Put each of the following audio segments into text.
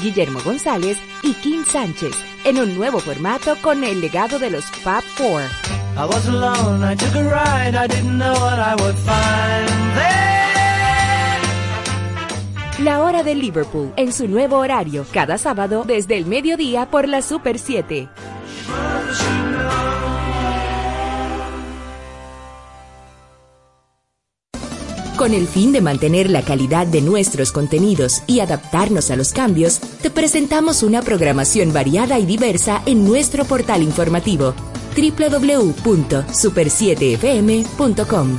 Guillermo González y Kim Sánchez en un nuevo formato con el legado de los Fab Four. La hora de Liverpool en su nuevo horario, cada sábado desde el mediodía por la Super 7. Con el fin de mantener la calidad de nuestros contenidos y adaptarnos a los cambios, te presentamos una programación variada y diversa en nuestro portal informativo www.super7fm.com.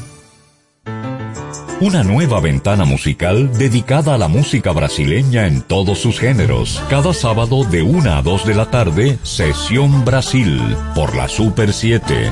Una nueva ventana musical dedicada a la música brasileña en todos sus géneros. Cada sábado de 1 a 2 de la tarde, Sesión Brasil, por la Super 7.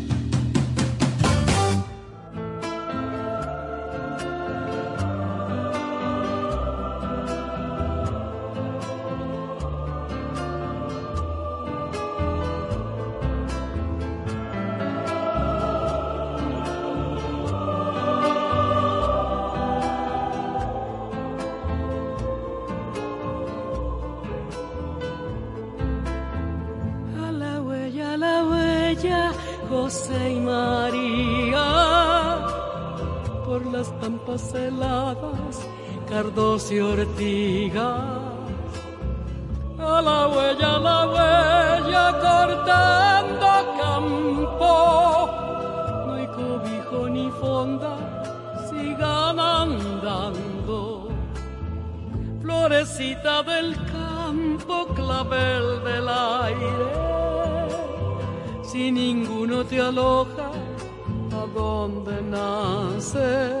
y ortigas, a la huella, a la huella, cortando campo. No hay cobijo ni fonda, sigan andando. Florecita del campo, clavel del aire, si ninguno te aloja, ¿a dónde naces?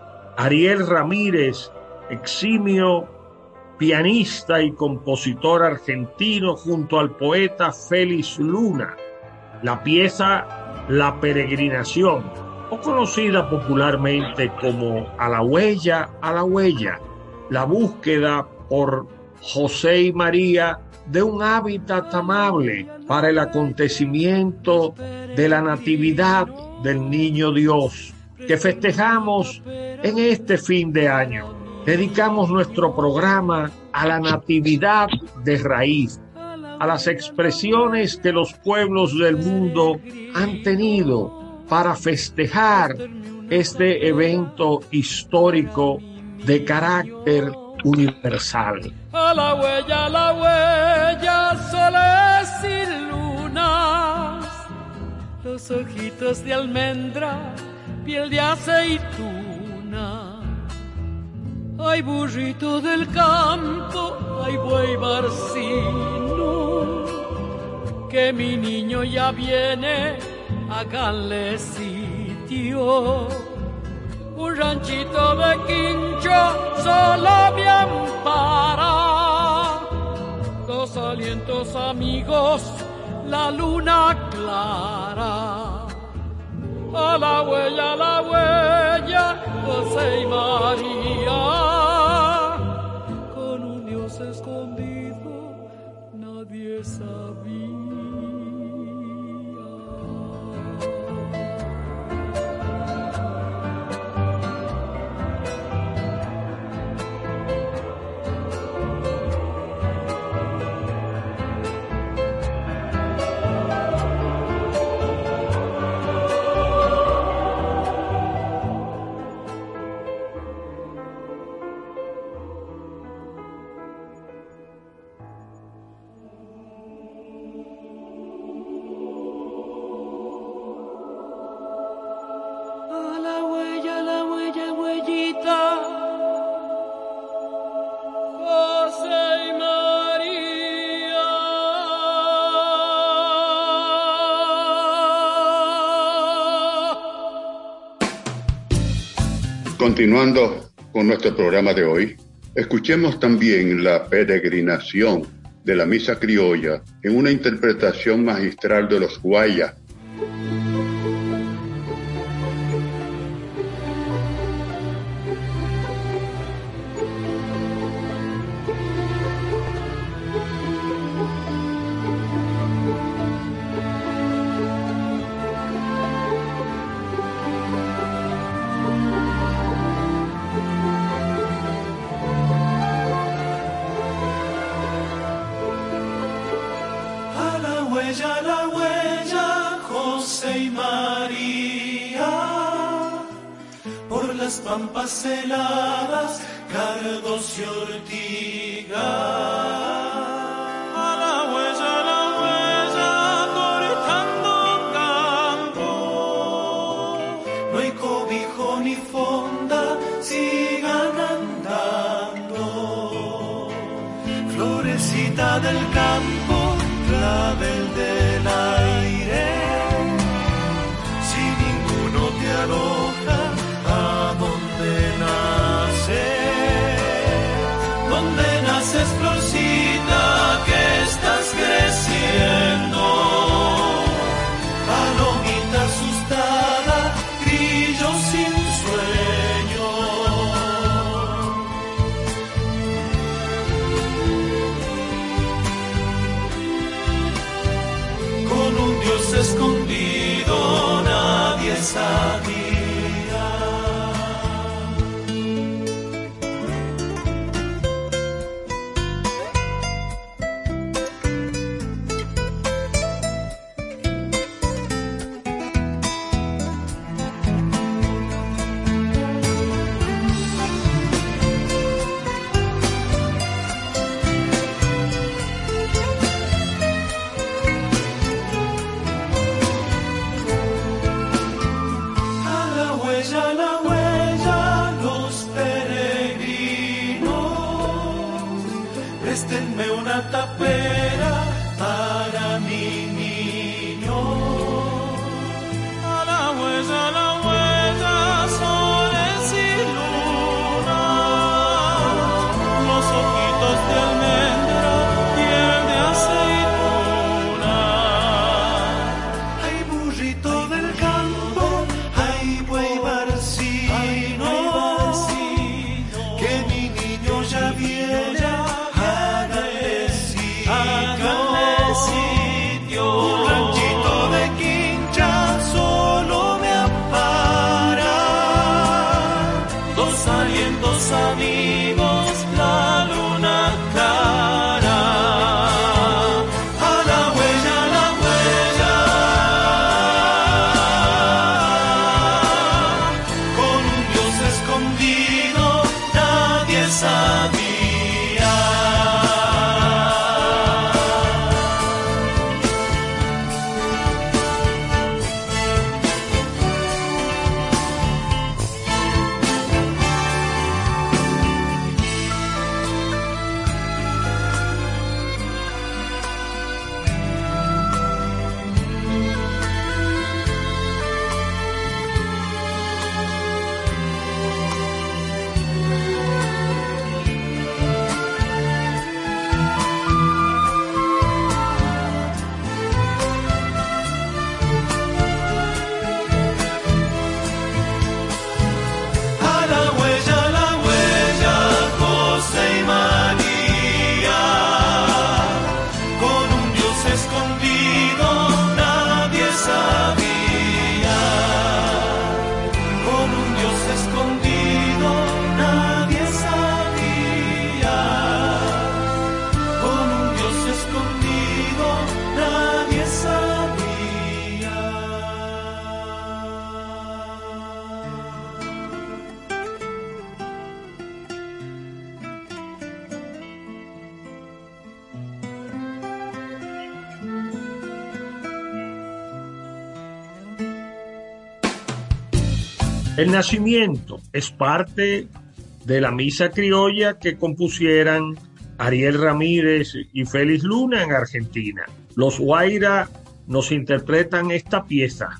Ariel Ramírez, eximio pianista y compositor argentino, junto al poeta Félix Luna. La pieza La Peregrinación, o conocida popularmente como A la huella, a la huella, la búsqueda por José y María de un hábitat amable para el acontecimiento de la Natividad del Niño Dios que festejamos en este fin de año. Dedicamos nuestro programa a la Natividad de raíz, a las expresiones que los pueblos del mundo han tenido para festejar este evento histórico de carácter universal. A la huella, a la huella, soles y lunas, los ojitos de almendra, piel de aceituna. Hay burrito del campo, hay buey barcino, que mi niño ya viene, háganle sitio un ranchito de quincho solo me ampara. Dos alientos amigos, la luna A la huella, a la huella, José y María. Con un Dios escondido, nadie sabía. Continuando con nuestro programa de hoy, escuchemos también la peregrinación de la misa criolla en una interpretación magistral de los guayas Nacimiento es parte de la misa criolla que compusieran Ariel Ramírez y Félix Luna en Argentina. Los Guaira nos interpretan esta pieza.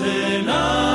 Senhor.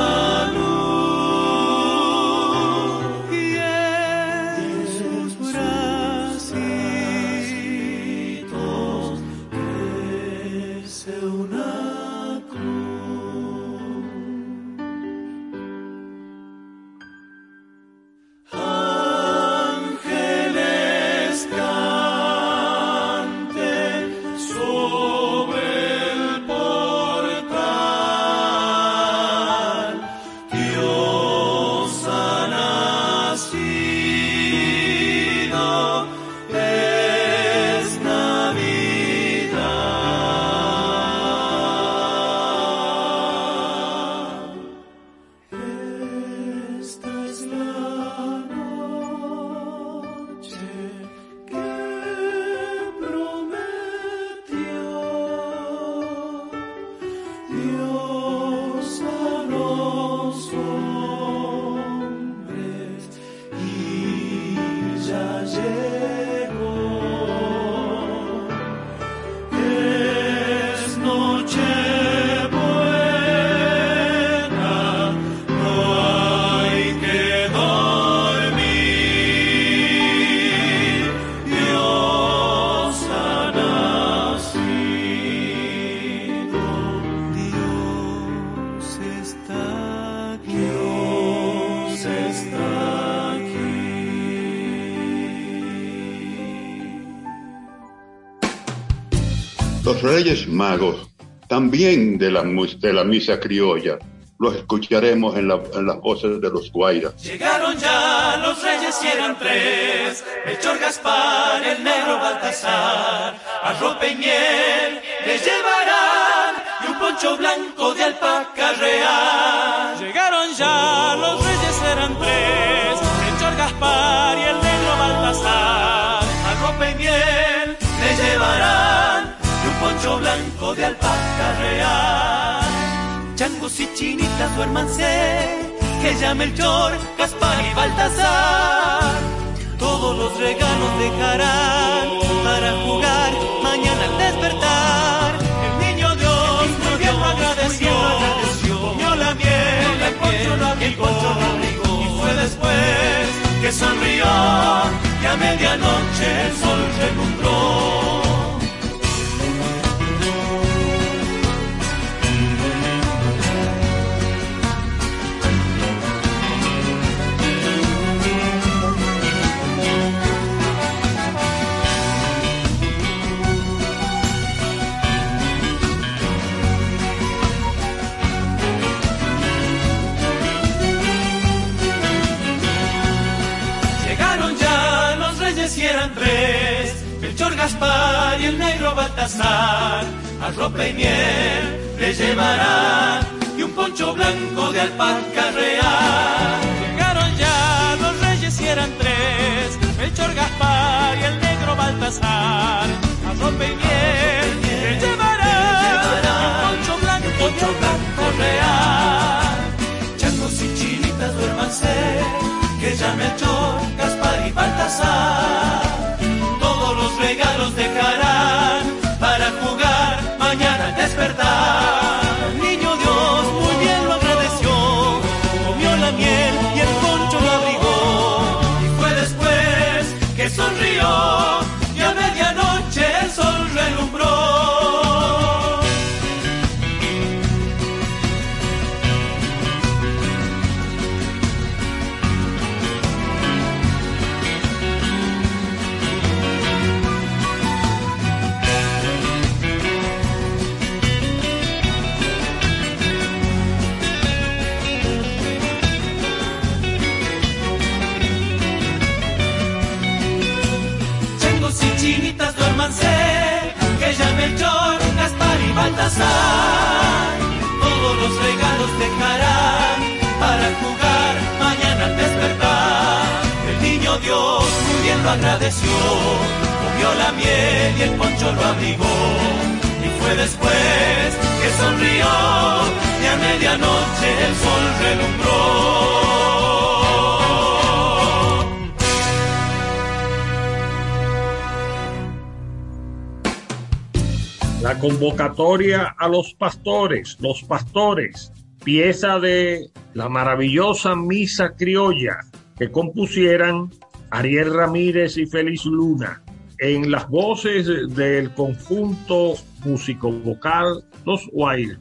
Reyes Magos, también de la, de la misa criolla, los escucharemos en, las voces de los guairas. Llegaron ya los reyes y eran tres, Chor Gaspar, el negro Baltasar, ropa y miel les llevarán y un poncho blanco de alpaca real. Llegaron ya los reyes eran tres, Chor Gaspar y el negro Baltasar, ropa y llevarán poncho blanco de alpaca real. Changos y chinitas duérmanse, que llame el Chor, Gaspar y Baltasar. Todos los regalos dejarán para jugar mañana al despertar. El niño Dios muy bien lo agradeció, comió la miel, el poncho lo abrigó, y fue después que sonrió y a medianoche el sol relumbró. Gaspar y el negro Baltasar, a ropa y miel le llevarán y un poncho blanco de alpaca real. Llegaron ya los reyes y eran tres, el Chor Gaspar y el negro Baltasar, a ropa y miel le llevarán y un poncho blanco, poncho blanco real. Changos y chinitas duérmanse, que llame el Chor, Gaspar y Baltasar regalos dejarán convocatoria a los pastores, los pastores, pieza de la maravillosa misa criolla que compusieran Ariel Ramírez y Félix Luna en las voces del conjunto músico vocal Los Wild.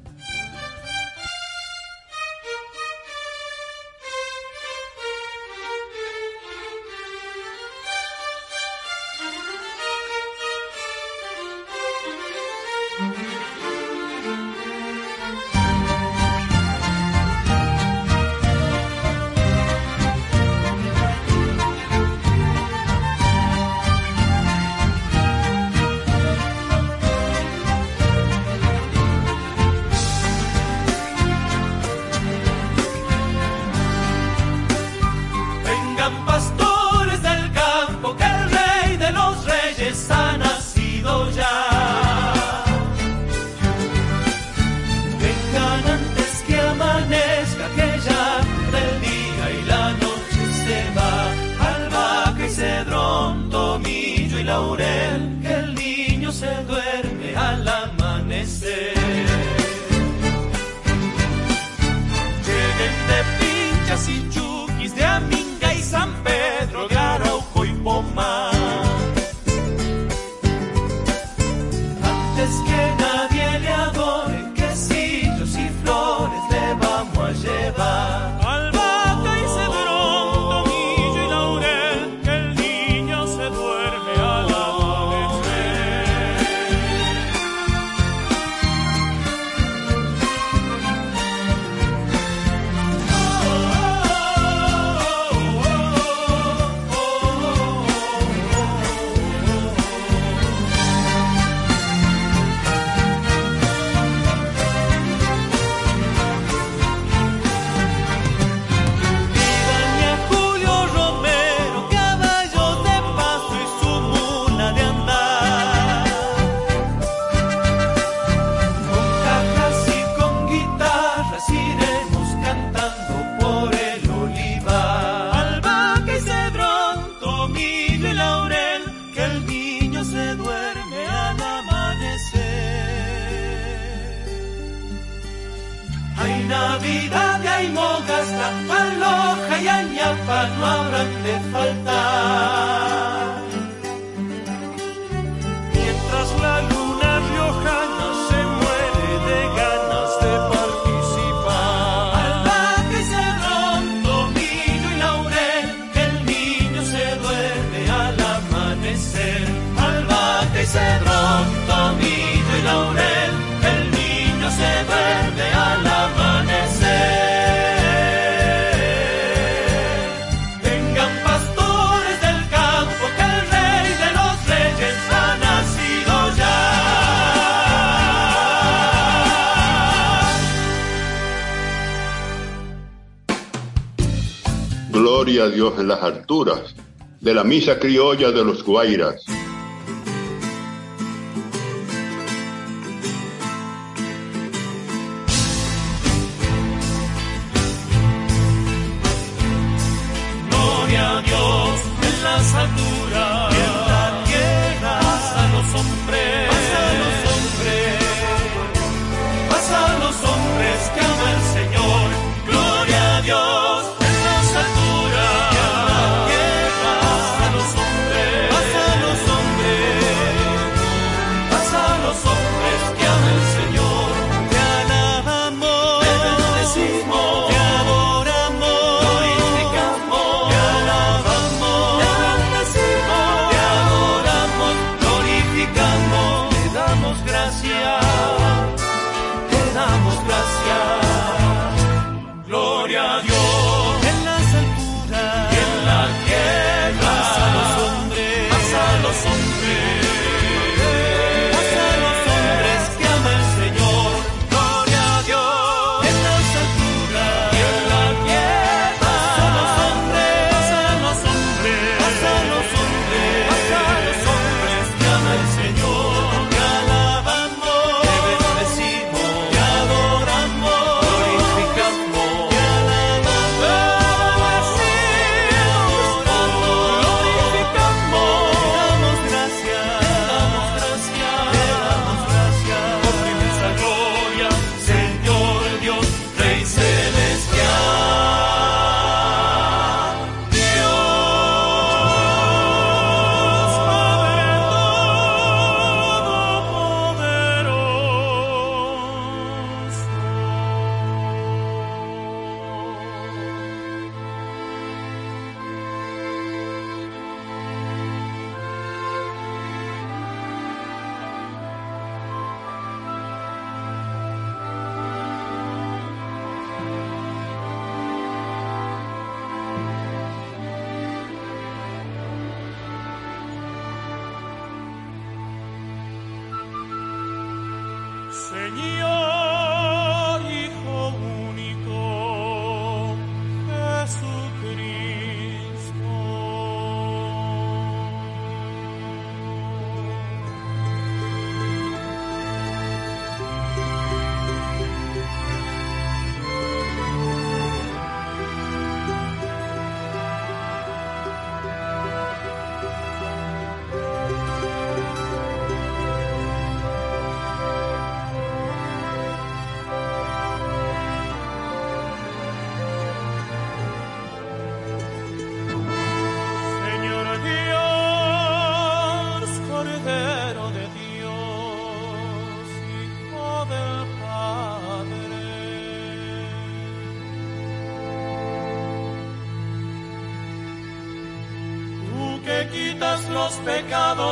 A Dios en las alturas, de la misa criolla de los Guairas.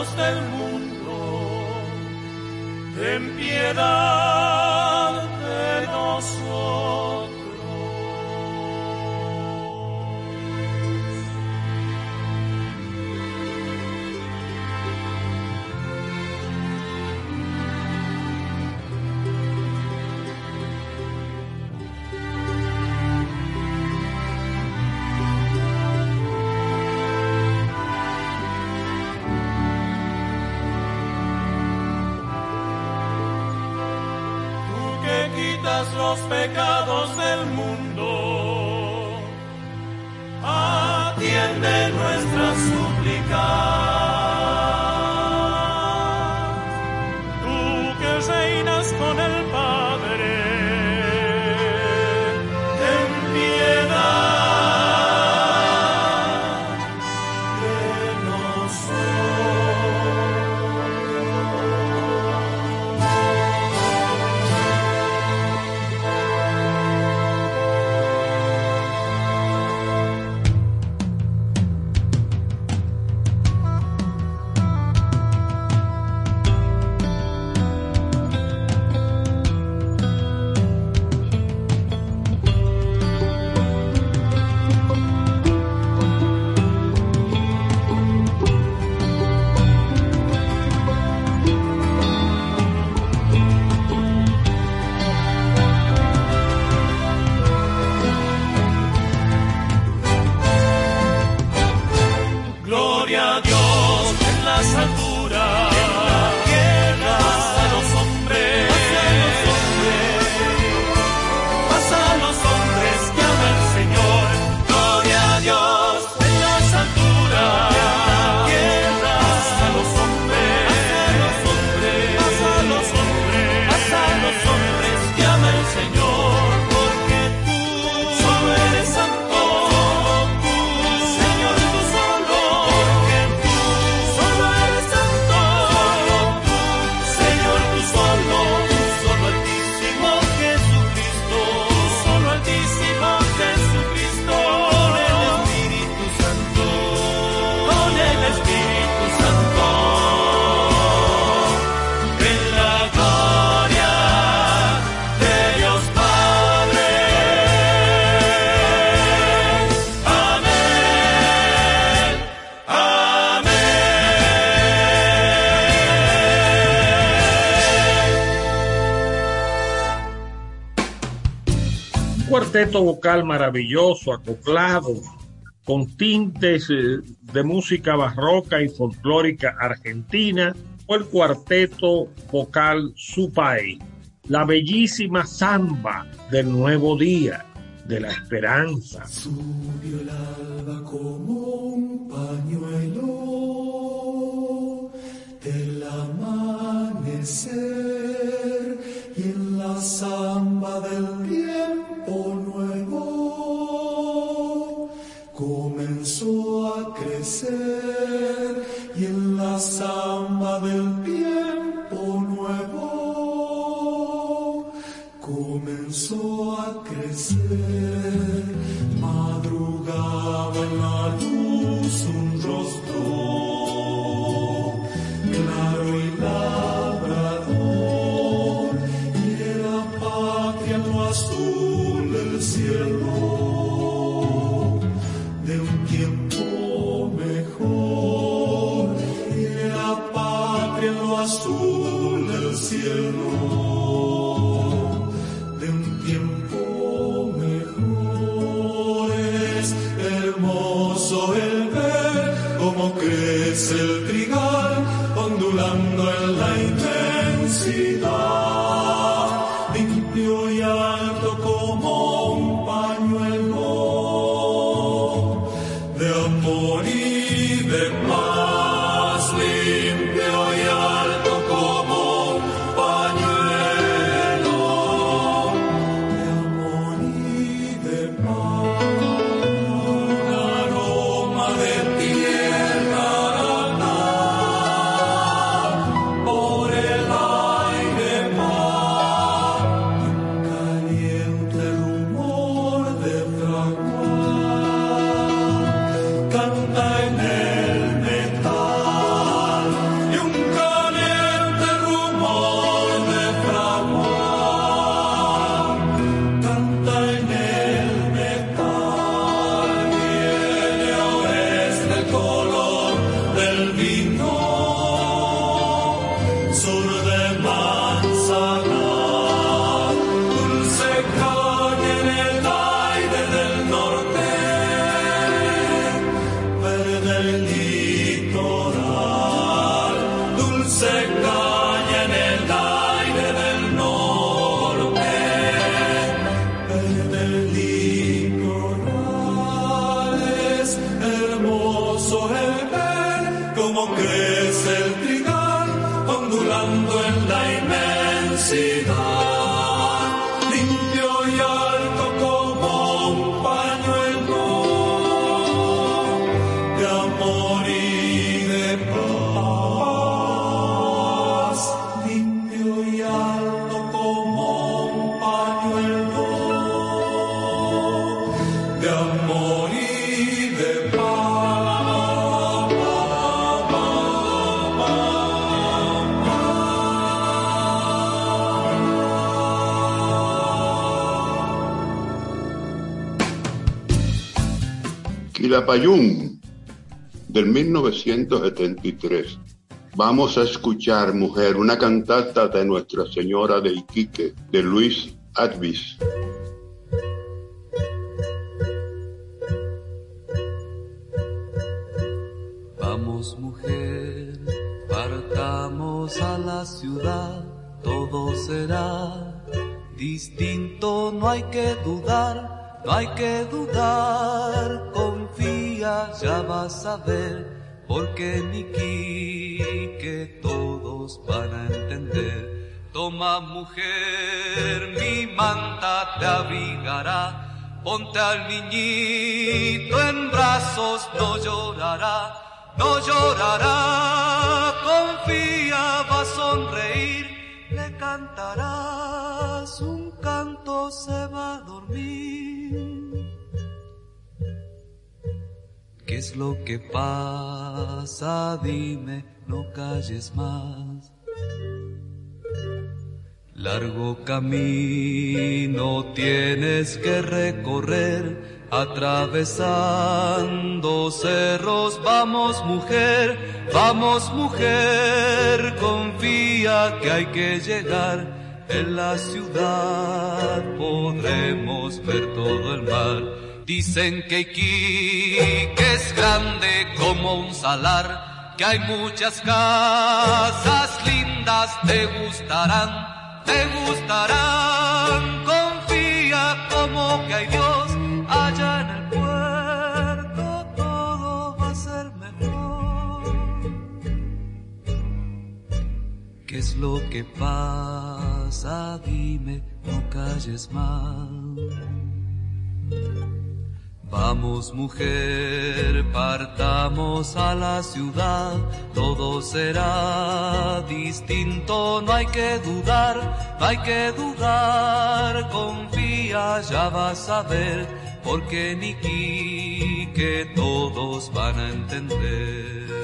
Pecados del los pecados del mundo. Cuarteto vocal maravilloso, acoplado, con tintes eh, de música barroca y folclórica argentina, o el cuarteto vocal Supay, la bellísima samba del nuevo día, de la esperanza. Subió el como un pañuelo del amanecer y en la samba del y en la samba del tiempo nuevo comenzó a crecer Del 1973. Vamos a escuchar, mujer, una cantata de Nuestra Señora de Iquique, de Luis Advis. Vamos, mujer, partamos a la ciudad, todo será distinto, no hay que dudar, no hay que dudar porque Niki que todos van a entender. Toma mujer, mi manta te abrigará, ponte al niñito en brazos, no llorará, no llorará, confía, va a sonreír, le cantarás un canto, se va a dormir. Es lo que pasa? Dime, no calles más. Largo camino tienes que recorrer, atravesando cerros. Vamos mujer, vamos mujer, confía que hay que llegar. En la ciudad podremos ver todo el mar Dicen que Iquique es grande como un salar, que hay muchas casas lindas, te gustarán, te gustarán. Confía como que hay Dios allá en el puerto, todo va a ser mejor. ¿Qué es lo que pasa? Dime, no calles más. Vamos mujer, partamos a la ciudad, todo será distinto, no hay que dudar, no hay que dudar, confía, ya vas a ver, porque ni que todos van a entender.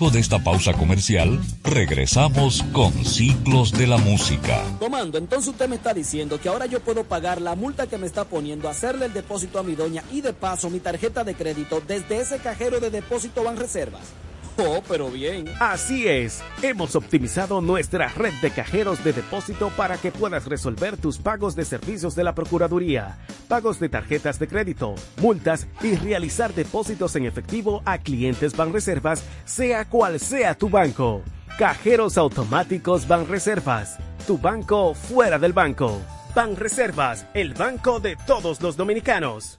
Luego de esta pausa comercial, regresamos con Ciclos de la Música. Tomando, entonces usted me está diciendo que ahora yo puedo pagar la multa que me está poniendo, hacerle el depósito a mi doña y de paso mi tarjeta de crédito desde ese cajero de depósito van reservas. Oh, pero bien. Así es. Hemos optimizado nuestra red de cajeros de depósito para que puedas resolver tus pagos de servicios de la Procuraduría, pagos de tarjetas de crédito, multas y realizar depósitos en efectivo a clientes Banreservas, sea cual sea tu banco. Cajeros automáticos Banreservas. Tu banco fuera del banco. Banreservas, el banco de todos los dominicanos.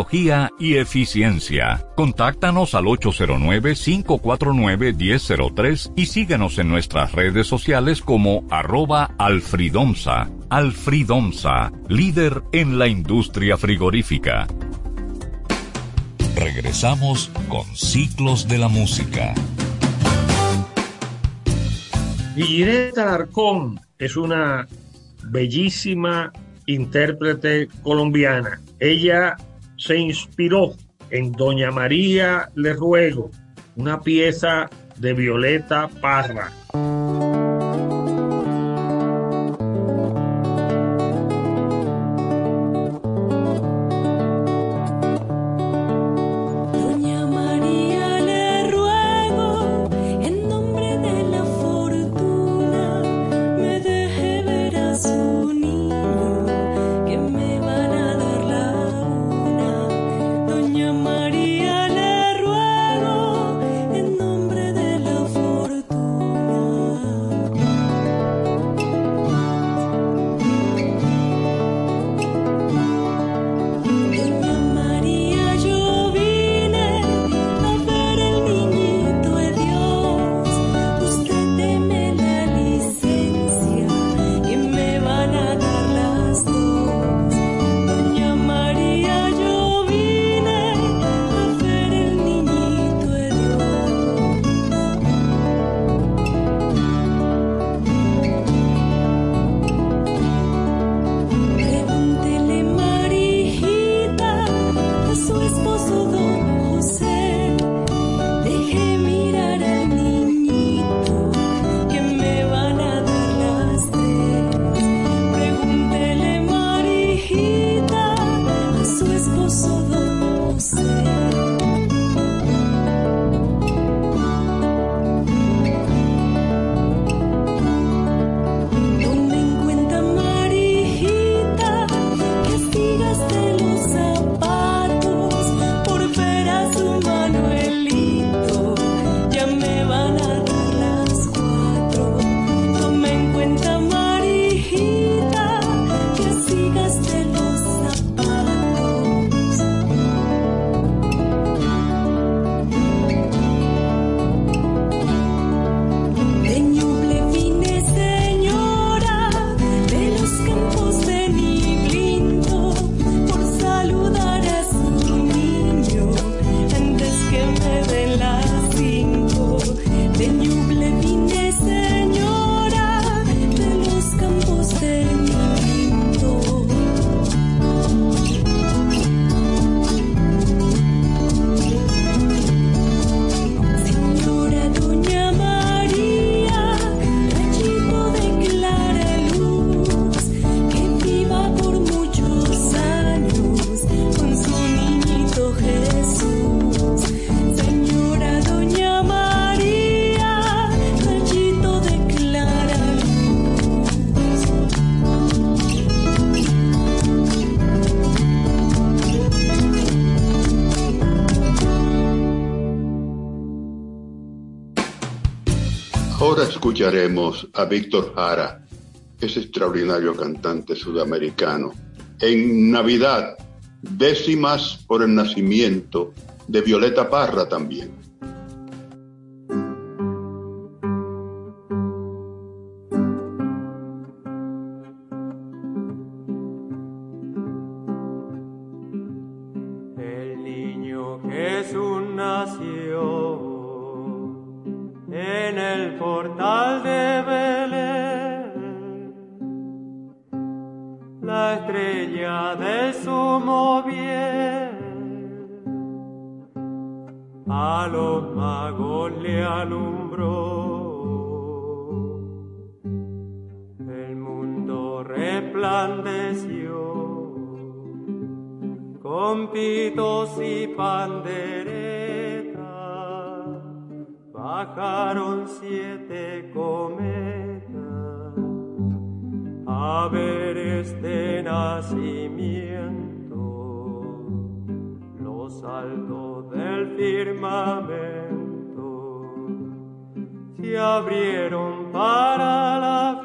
y eficiencia. Contáctanos al 809-549-1003 y síguenos en nuestras redes sociales como arroba alfridomsa. Alfridomsa, líder en la industria frigorífica. Regresamos con Ciclos de la Música. Guillereta Alarcón es una bellísima intérprete colombiana. Ella se inspiró en Doña María Le Ruego, una pieza de Violeta Parra. A Víctor Jara, ese extraordinario cantante sudamericano. En Navidad, décimas por el nacimiento de Violeta Parra también. a los magos le alumbró. El mundo resplandeció con pitos y panderetas, bajaron siete cometas a ver este nacimiento. Los altos el firmamento. Se abrieron para la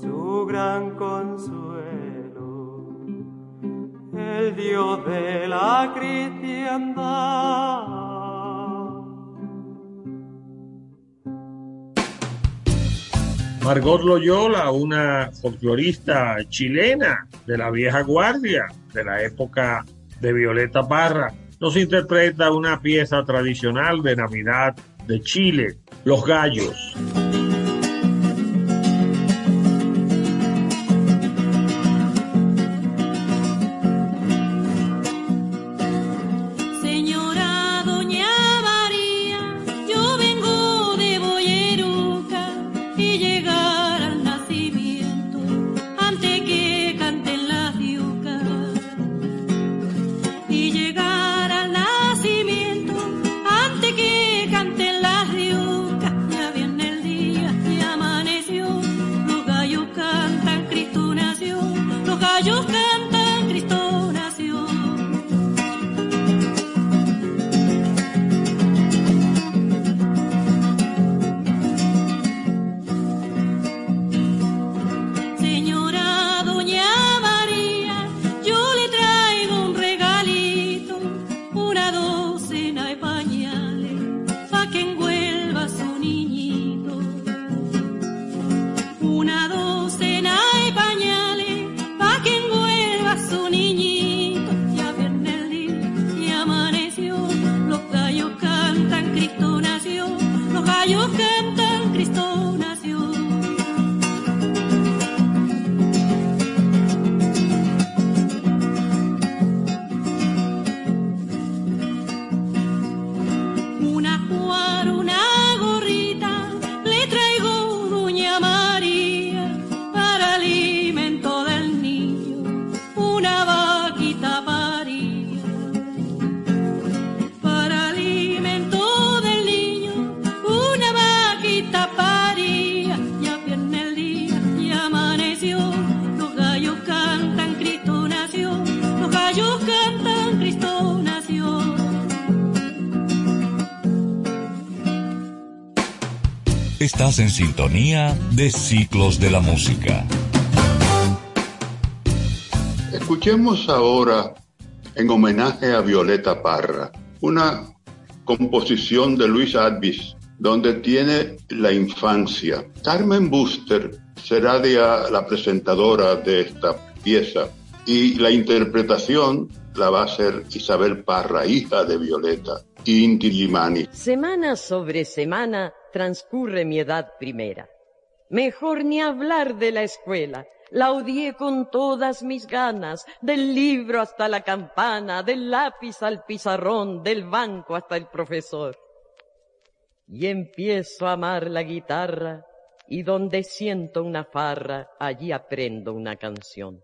su gran consuelo. El Dios de la cristiandad. Margot Loyola, una folclorista chilena de la vieja guardia, de la época de Violeta Parra, nos interpreta una pieza tradicional de Navidad de Chile, Los Gallos. Estás en sintonía de Ciclos de la Música. Escuchemos ahora, en homenaje a Violeta Parra, una composición de Luis Advis, donde tiene la infancia. Carmen Buster será de a- la presentadora de esta pieza y la interpretación la va a hacer Isabel Parra, hija de Violeta, y Inti Limani. Semana sobre semana transcurre mi edad primera. Mejor ni hablar de la escuela. La odié con todas mis ganas, del libro hasta la campana, del lápiz al pizarrón, del banco hasta el profesor. Y empiezo a amar la guitarra, y donde siento una farra, allí aprendo una canción.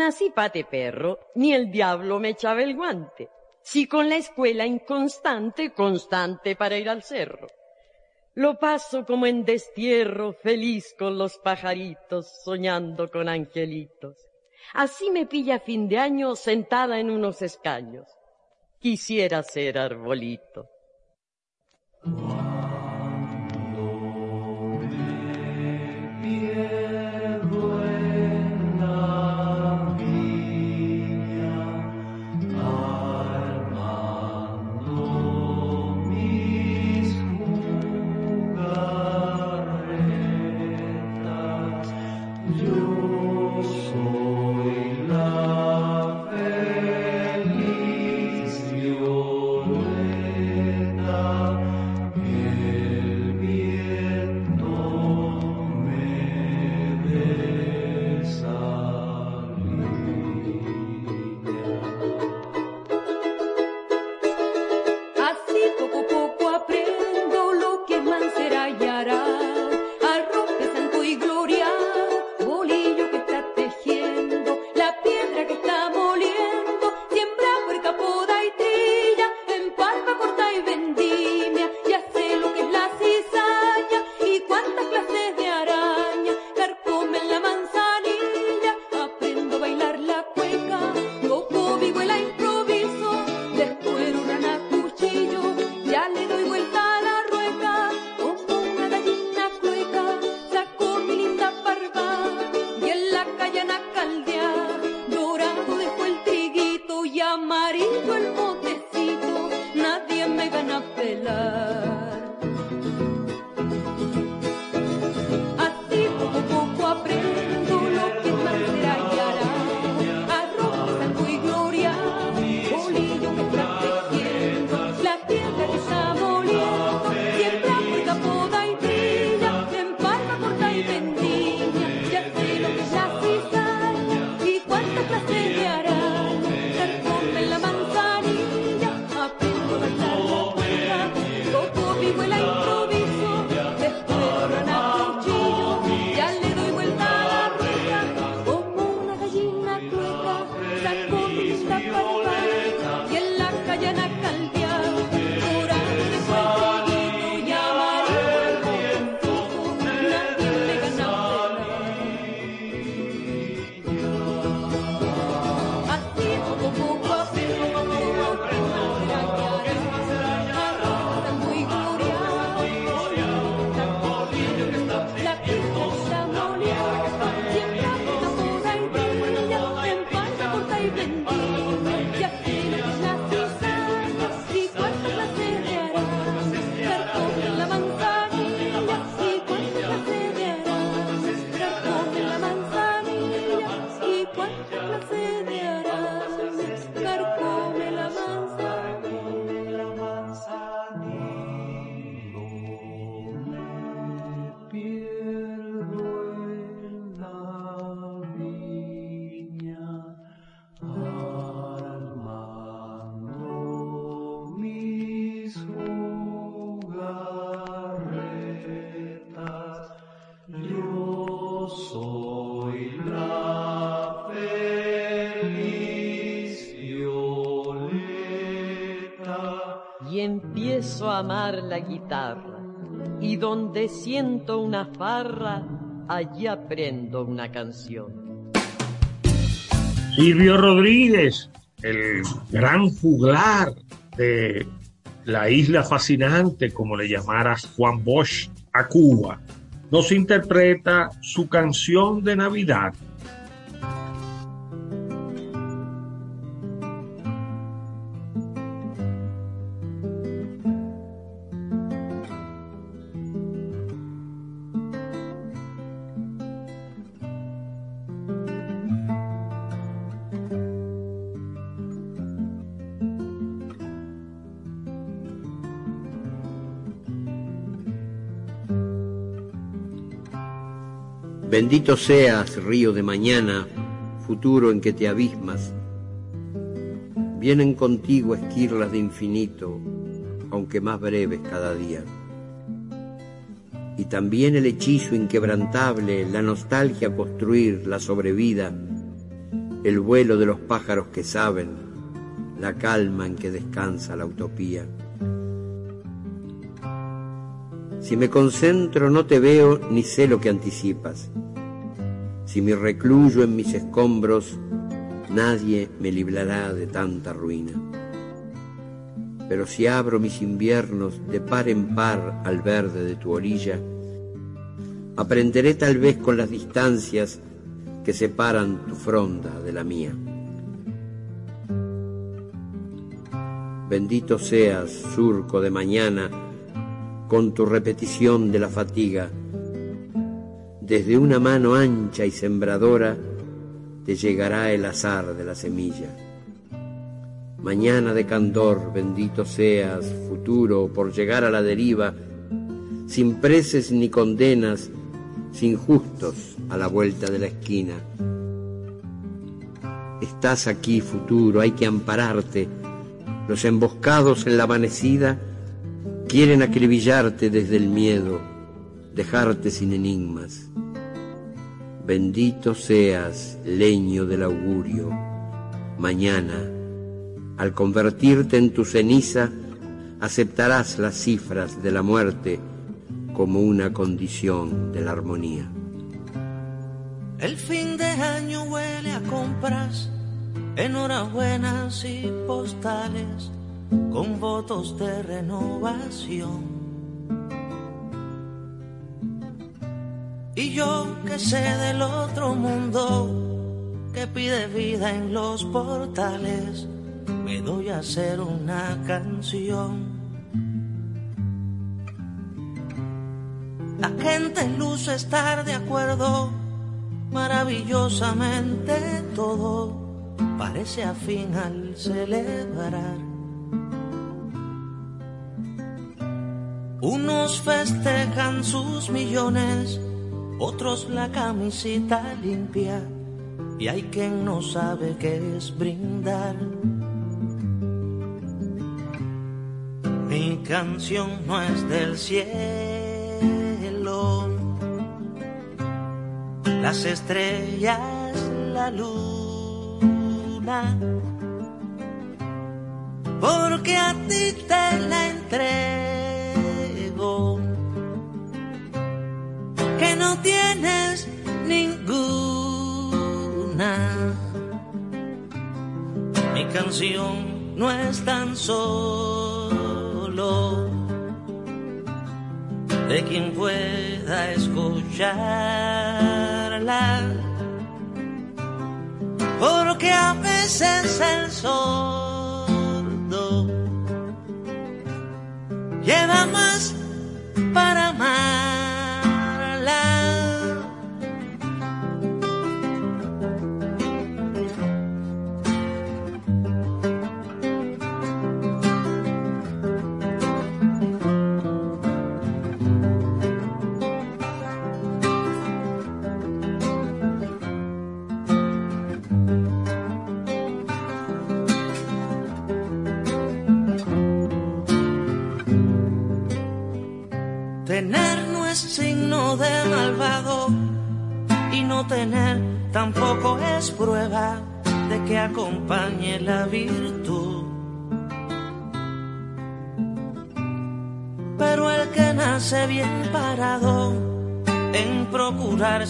Nací pate perro, ni el diablo me echaba el guante. Si con la escuela inconstante, constante para ir al cerro. Lo paso como en destierro, feliz con los pajaritos, soñando con angelitos. Así me pilla fin de año sentada en unos escaños. Quisiera ser arbolito. Empiezo a amar la guitarra. Y donde siento una farra, allí aprendo una canción. Silvio Rodríguez, el gran juglar de la isla fascinante, como le llamara Juan Bosch a Cuba, nos interpreta su canción de Navidad. Bendito seas, río de mañana, futuro en que te abismas. Vienen contigo esquirlas de infinito, aunque más breves cada día. Y también el hechizo inquebrantable, la nostalgia a construir, la sobrevida, el vuelo de los pájaros que saben, la calma en que descansa la utopía. Si me concentro no te veo ni sé lo que anticipas. Si me recluyo en mis escombros, nadie me librará de tanta ruina. Pero si abro mis inviernos de par en par al verde de tu orilla, aprenderé tal vez con las distancias que separan tu fronda de la mía. Bendito seas, surco de mañana, con tu repetición de la fatiga. Desde una mano ancha y sembradora te llegará el azar de la semilla. Mañana de candor, bendito seas, futuro, por llegar a la deriva, sin preces ni condenas, sin justos a la vuelta de la esquina. Estás aquí, futuro, hay que ampararte. Los emboscados en la amanecida Quieren acribillarte desde el miedo, dejarte sin enigmas. Bendito seas, leño del augurio. Mañana, al convertirte en tu ceniza, aceptarás las cifras de la muerte como una condición de la armonía. El fin de año huele a compras, enhorabuenas y postales con votos de renovación. Y yo que sé del otro mundo que pide vida en los portales, me doy a hacer una canción. La gente luce estar de acuerdo, maravillosamente todo parece afín al celebrar. Unos festejan sus millones, otros la camisita limpia, y hay quien no sabe qué es brindar. Mi canción no es del cielo, las estrellas, la luna, porque a ti te la entrego no tienes ninguna. Mi canción no es tan solo de quien pueda escucharla,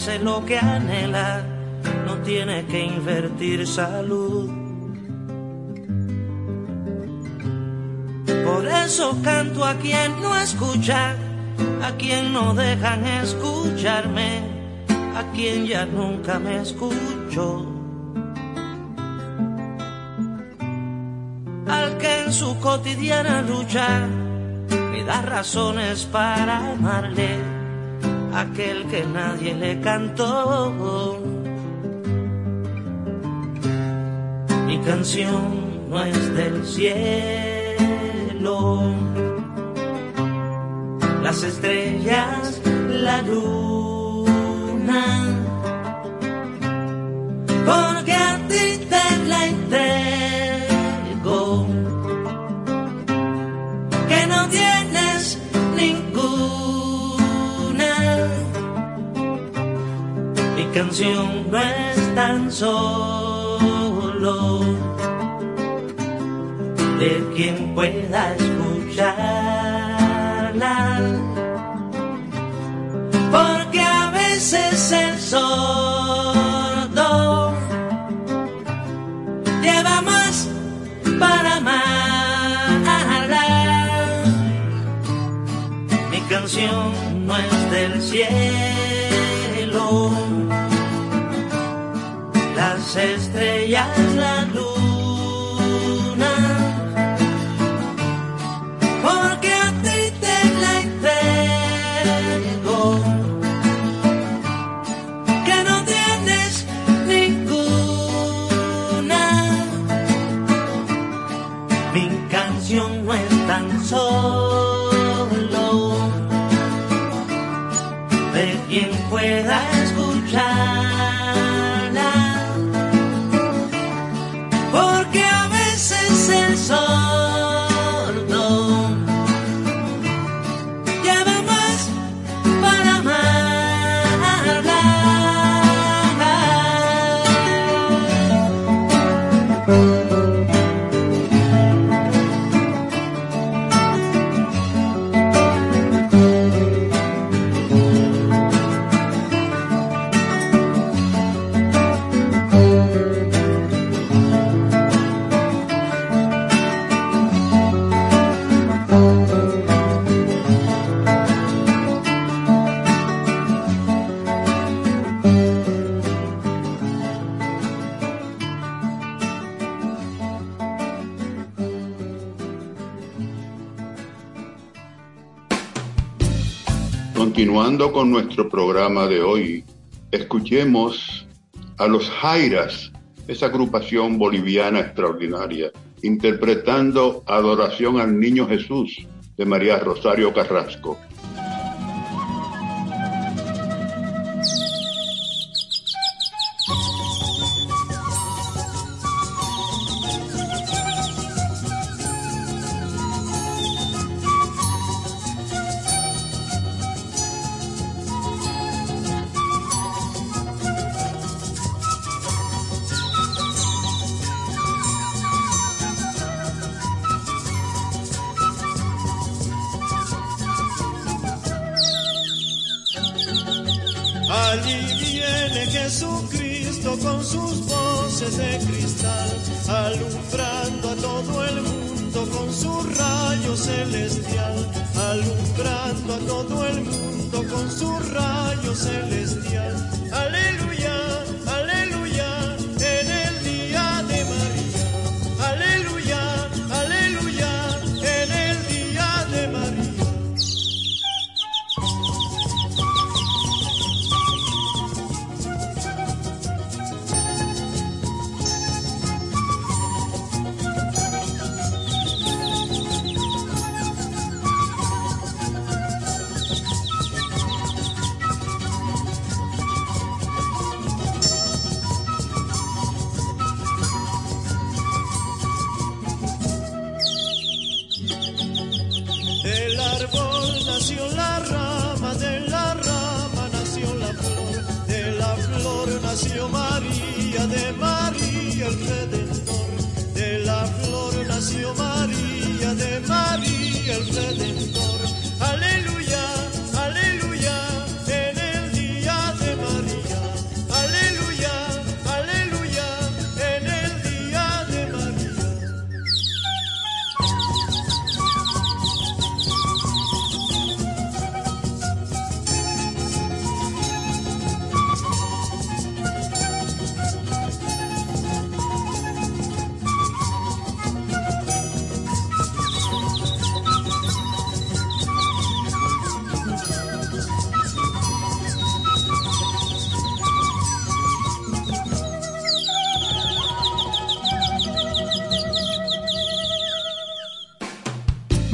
procurarse lo que anhela, no tiene que invertir salud. Por eso canto a quien no escucha, a quien no dejan escucharme, a quien ya nunca me escucho. Al que en su cotidiana lucha me da razones para amarle, aquel que nadie le cantó. Mi canción no es del cielo, las estrellas, la luna, canción no es tan solo de quien pueda escucharla. Porque a veces el sordo lleva más para amarla. Mi canción no es del cielo, las estrellas, la luna. Continuando con nuestro programa de hoy, escuchemos a los Jairas, esa agrupación boliviana extraordinaria, interpretando Adoración al Niño Jesús de María Rosario Carrasco.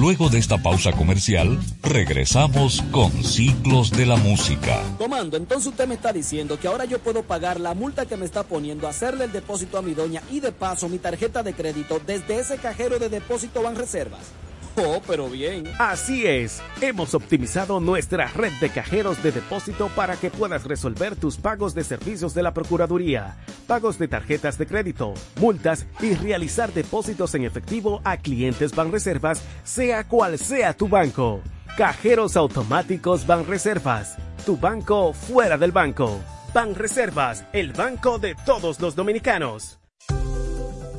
Luego de esta pausa comercial, regresamos con Ciclos de la Música. Tomando, entonces usted me está diciendo que ahora yo puedo pagar la multa que me está poniendo, hacerle el depósito a mi doña y de paso mi tarjeta de crédito desde ese cajero de depósito Banreservas. Oh, pero bien. Así es, hemos optimizado nuestra red de cajeros de depósito para que puedas resolver tus pagos de servicios de la Procuraduría, pagos de tarjetas de crédito, multas y realizar depósitos en efectivo a clientes Banreservas, sea cual sea tu banco. Cajeros automáticos Banreservas, tu banco fuera del banco. Banreservas, el banco de todos los dominicanos.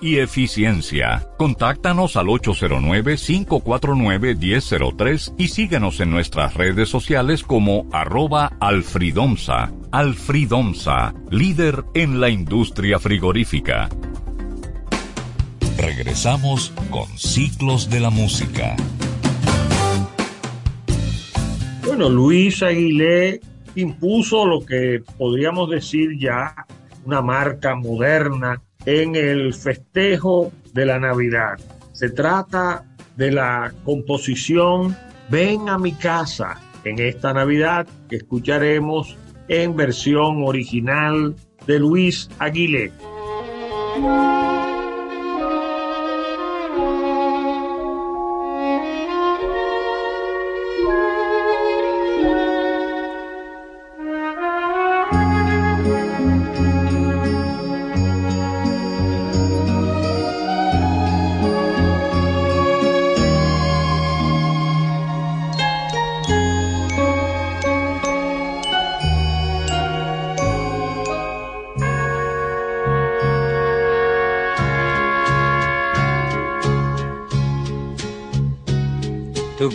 y eficiencia. Contáctanos al 809-549-1003 y síguenos en nuestras redes sociales como arroba alfridomsa. Alfridomsa, líder en la industria frigorífica. Regresamos con Ciclos de la Música. Bueno, Luis Aguilé impuso lo que podríamos decir ya una marca moderna en el festejo de la Navidad. Se trata de la composición Ven a mi casa en esta Navidad que escucharemos en versión original de Luis Aguilé.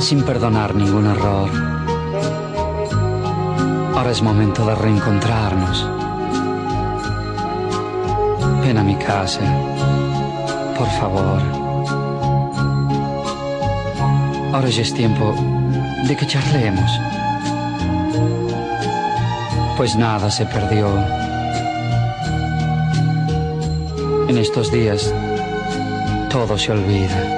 sin perdonar ningún error. Ahora es momento de reencontrarnos. Ven a mi casa, por favor. Ahora ya es tiempo de que charlemos. Pues nada se perdió. En estos días todo se olvida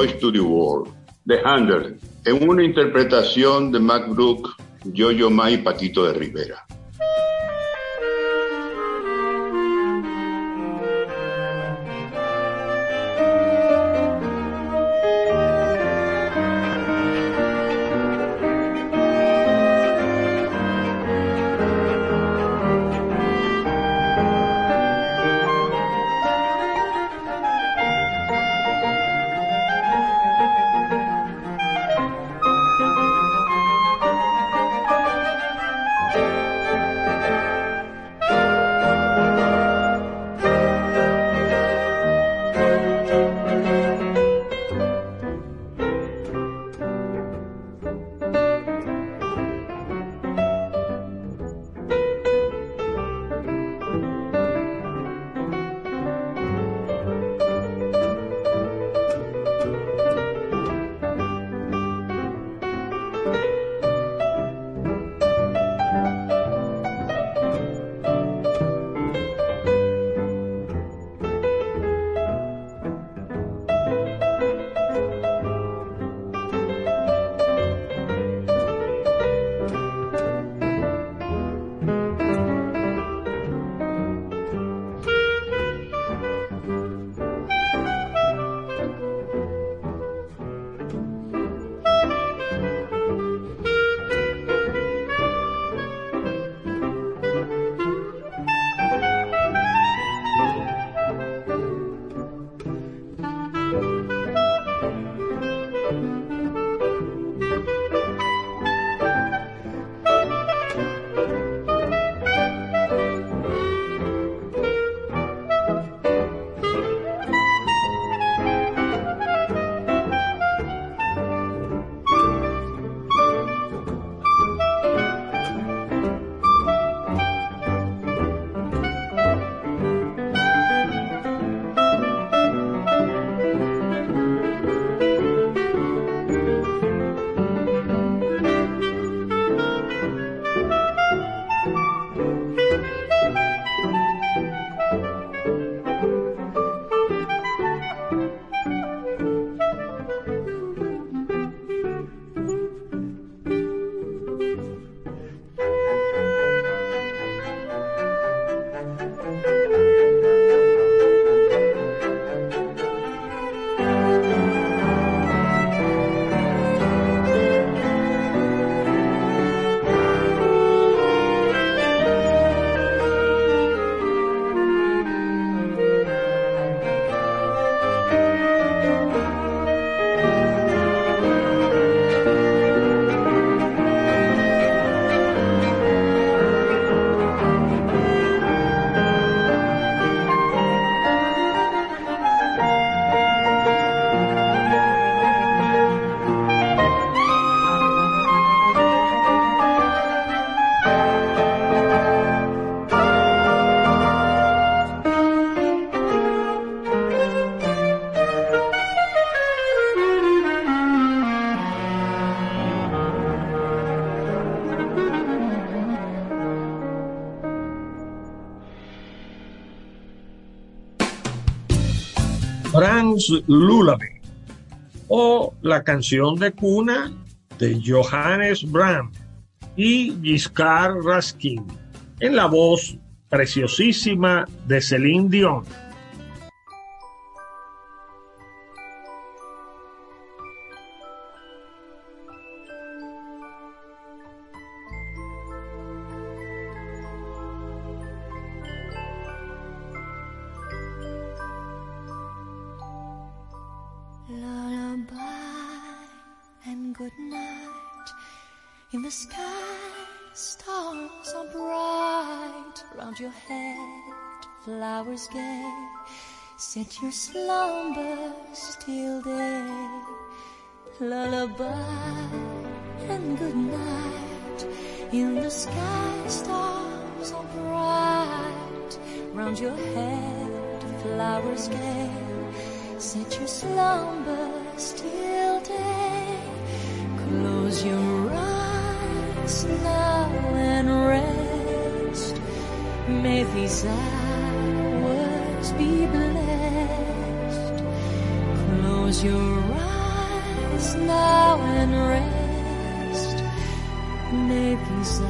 Joy to the World, The Hunter, en una interpretación de Mac Brook, Yo-Yo Ma y Paquito de Rivera. Lullaby o la canción de cuna de Johannes Brahms y Giscard Raskin en la voz preciosísima de Celine Dion. Set your slumbers till day. Lullaby and good night. In the sky, stars are bright. Round your head, flowers gay. Set your slumber till day. Close your eyes now and rest. May these hours be blessed. Close your eyes now and rest. May these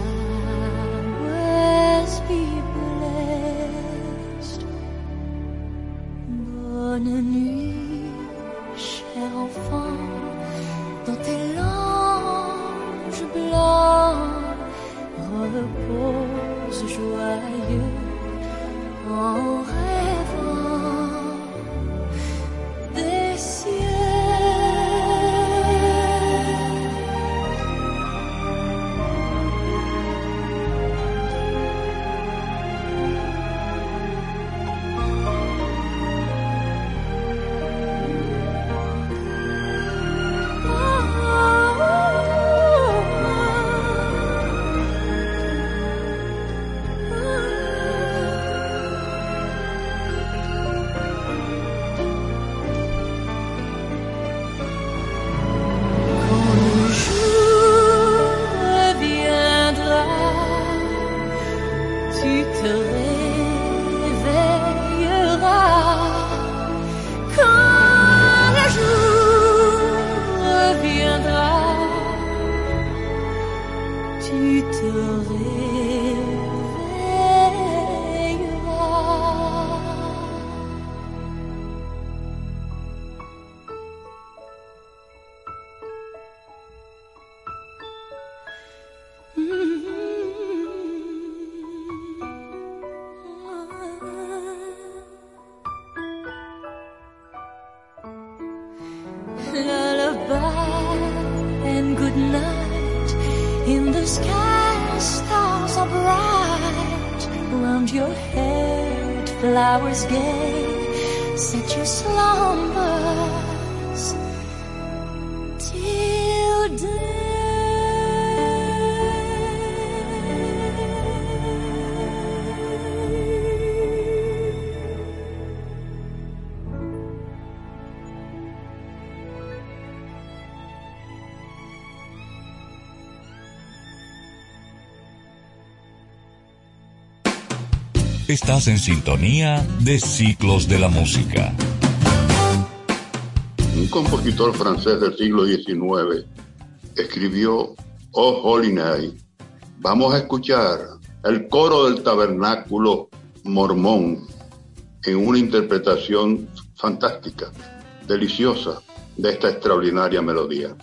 Estás en sintonía de Ciclos de la Música. Un compositor francés del siglo XIX escribió Oh Holy. Vamos a escuchar el coro del tabernáculo mormón en una interpretación fantástica, deliciosa de esta extraordinaria melodía.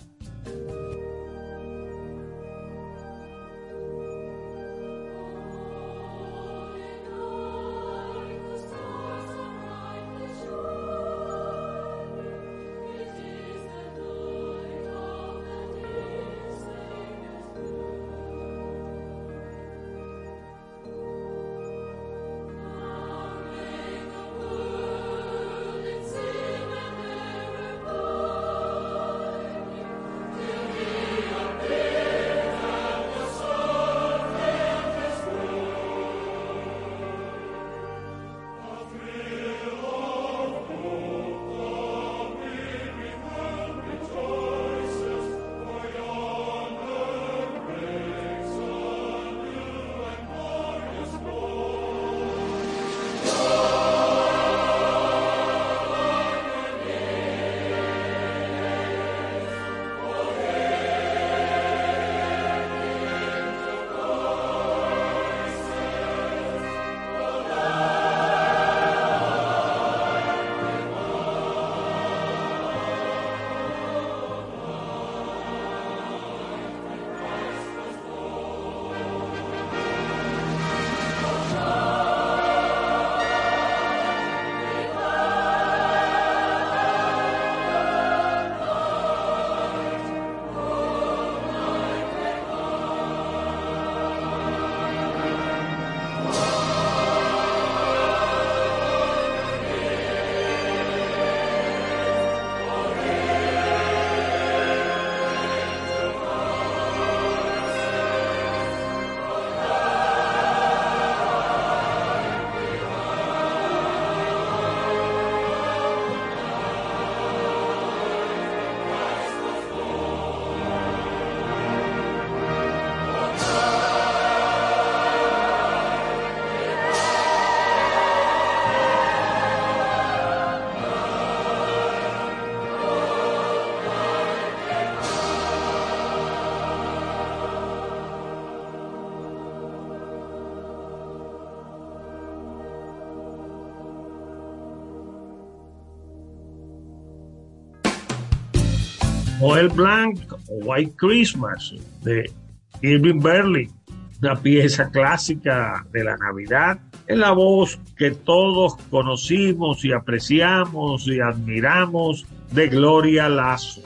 Noel Blanc o White Christmas de Irving Berlin, una pieza clásica de la Navidad, es la voz que todos conocimos y apreciamos y admiramos de Gloria Lazo.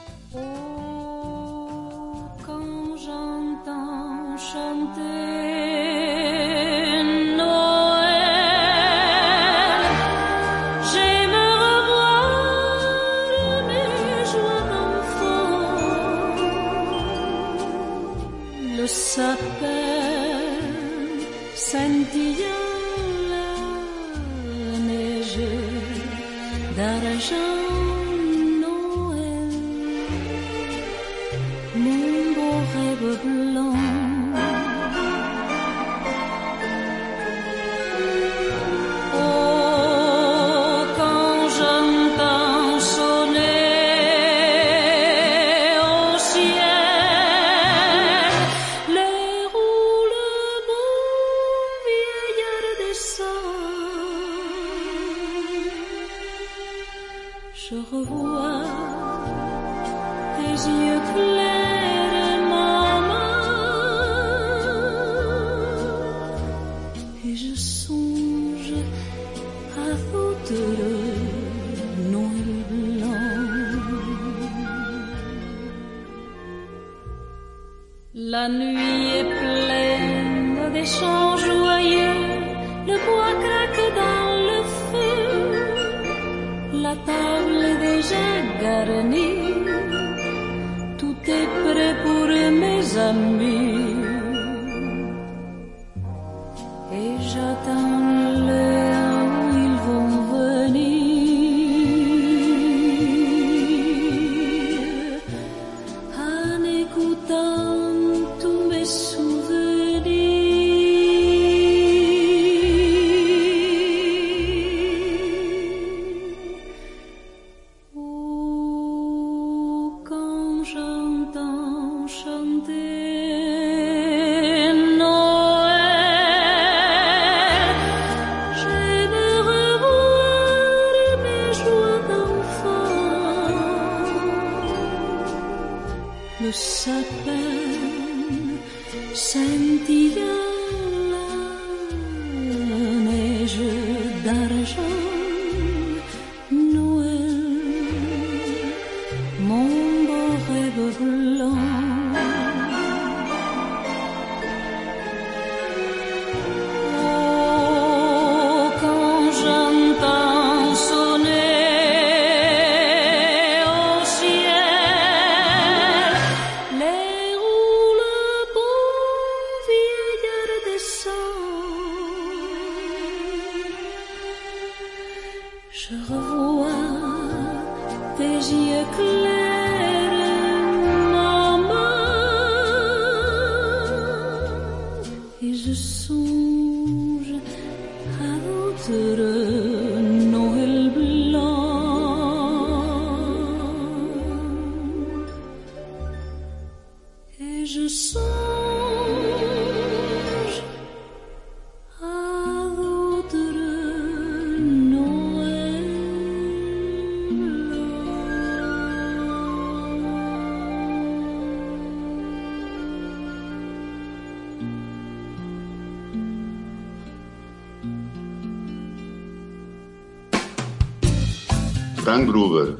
Frank Gruber,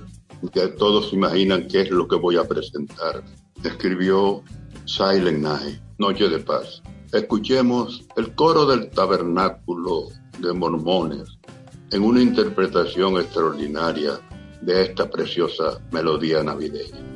ya todos imaginan qué es lo que voy a presentar, escribió Silent Night, Noche de Paz. Escuchemos el coro del tabernáculo de mormones en una interpretación extraordinaria de esta preciosa melodía navideña.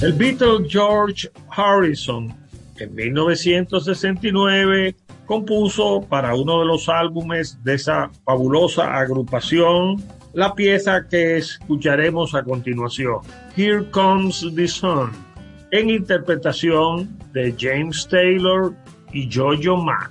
El Beatle George Harrison en 1969 compuso para uno de los álbumes de esa fabulosa agrupación la pieza que escucharemos a continuación, Here Comes the Sun, en interpretación de James Taylor y Jojo Ma.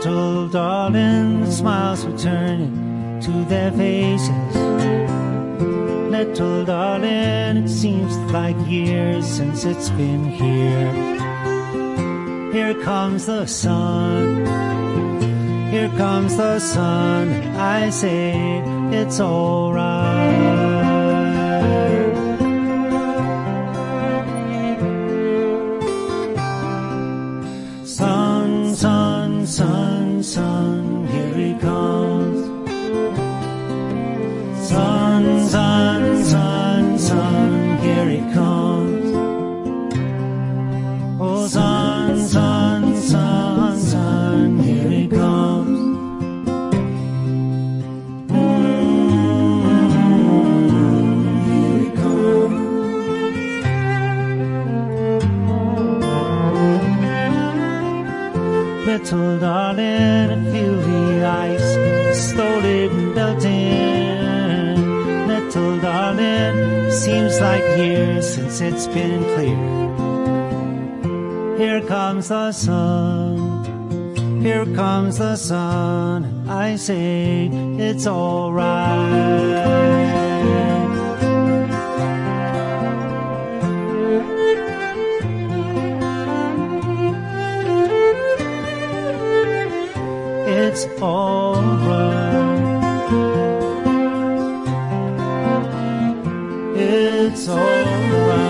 Little darling, the smiles returning to their faces. Little darling, it seems like years since it's been here. Here comes the sun. Here comes the sun. I say it's alright. Like years since it's been clear. Here comes the sun. Here comes the sun. I say it's alright. It's alright. It's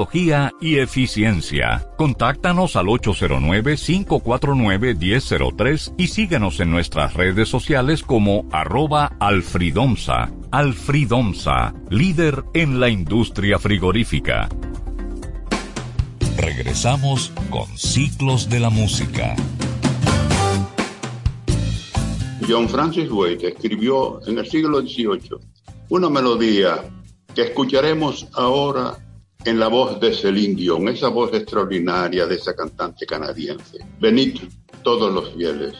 y eficiencia. Contáctanos al 809-549-1003 y síguenos en nuestras redes sociales como arroba alfridomsa. Alfridomsa, líder en la industria frigorífica. Regresamos con Ciclos de la Música. John Francis Wade escribió en el siglo XVIII una melodía que escucharemos ahora en la voz de Celine Dion, esa voz extraordinaria de esa cantante canadiense. Venid todos los fieles.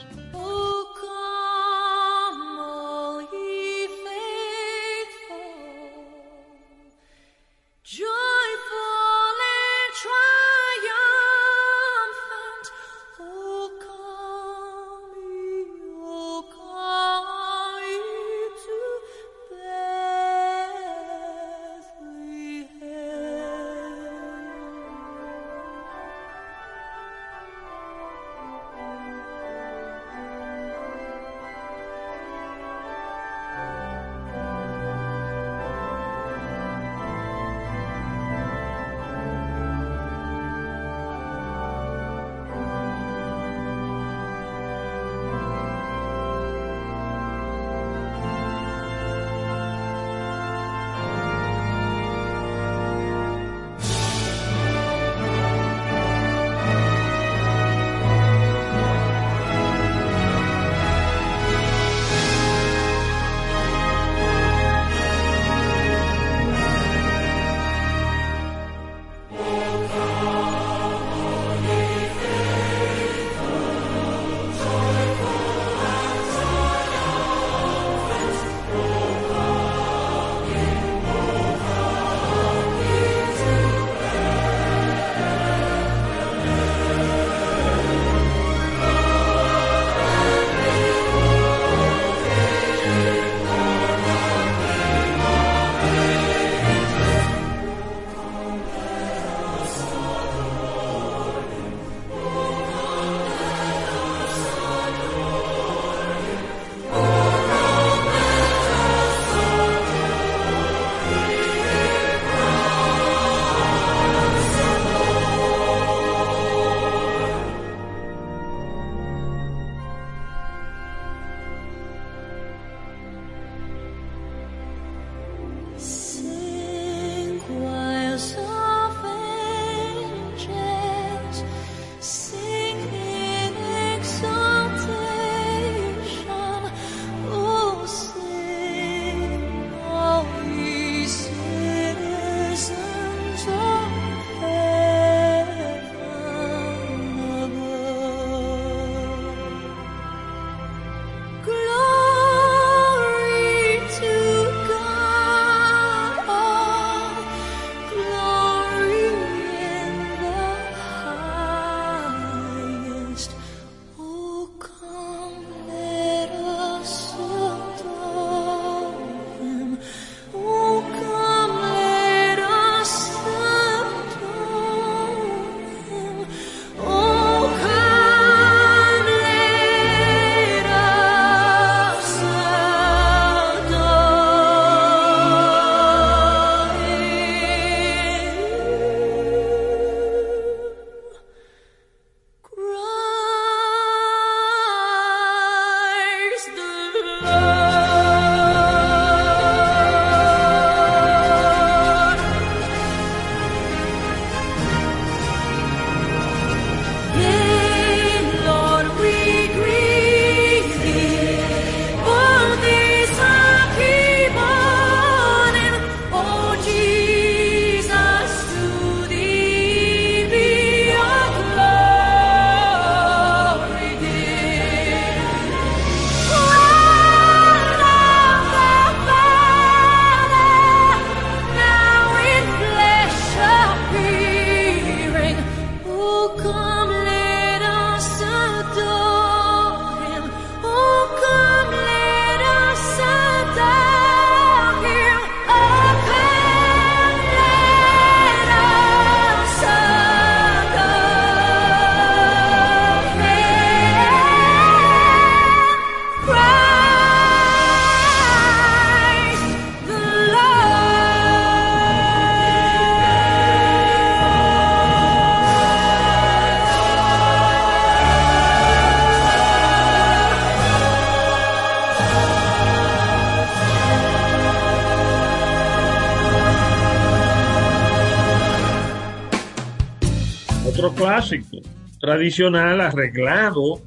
Tradicional arreglado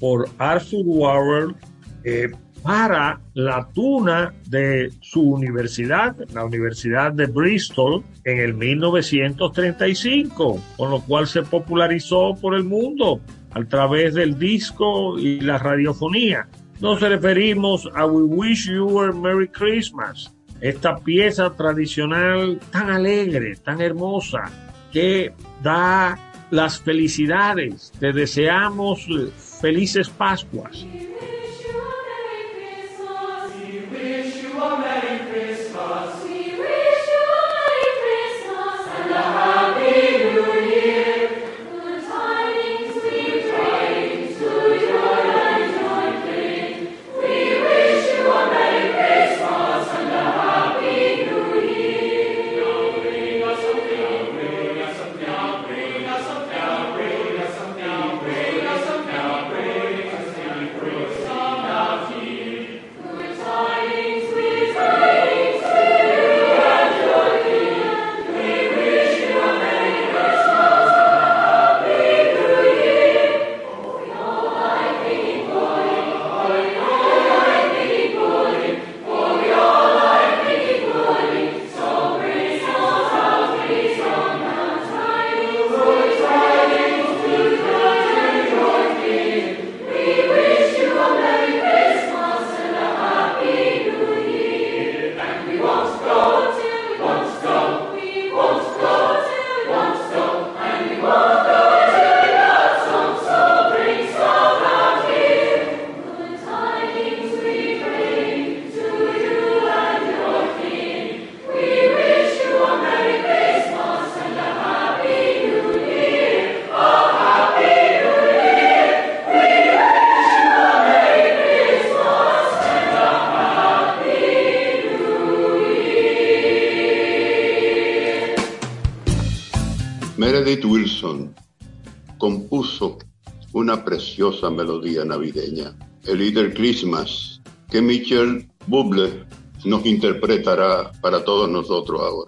por Arthur Warren eh, para la tuna de su universidad, la Universidad de Bristol, en el 1935, con lo cual se popularizó por el mundo a través del disco y la radiofonía. Nos referimos a We Wish You a Merry Christmas, esta pieza tradicional tan alegre, tan hermosa, que da las felicidades. Te deseamos felices Pascuas. Melodía navideña, el Little Christmas, que Michel Bublé nos interpretará para todos nosotros ahora.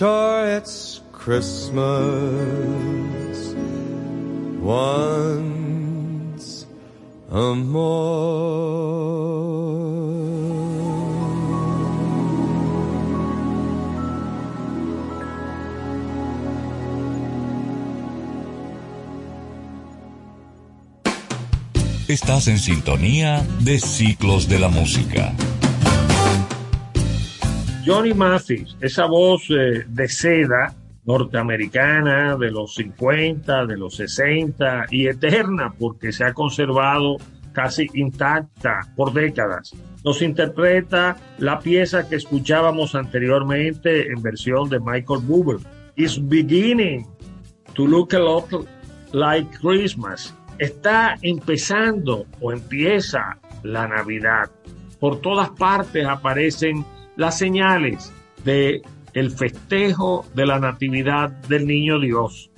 Sure, it's Christmas once a more. Estás en sintonía de Ciclos de la Música. Johnny Mathis, esa voz eh, de seda norteamericana de los 50, de los 60 y eterna porque se ha conservado casi intacta por décadas. Nos interpreta la pieza que escuchábamos anteriormente en versión de Michael Bublé. It's beginning to look a lot like Christmas. Está empezando o empieza la Navidad. Por todas partes aparecen las señales de el festejo de la natividad del niño Dios.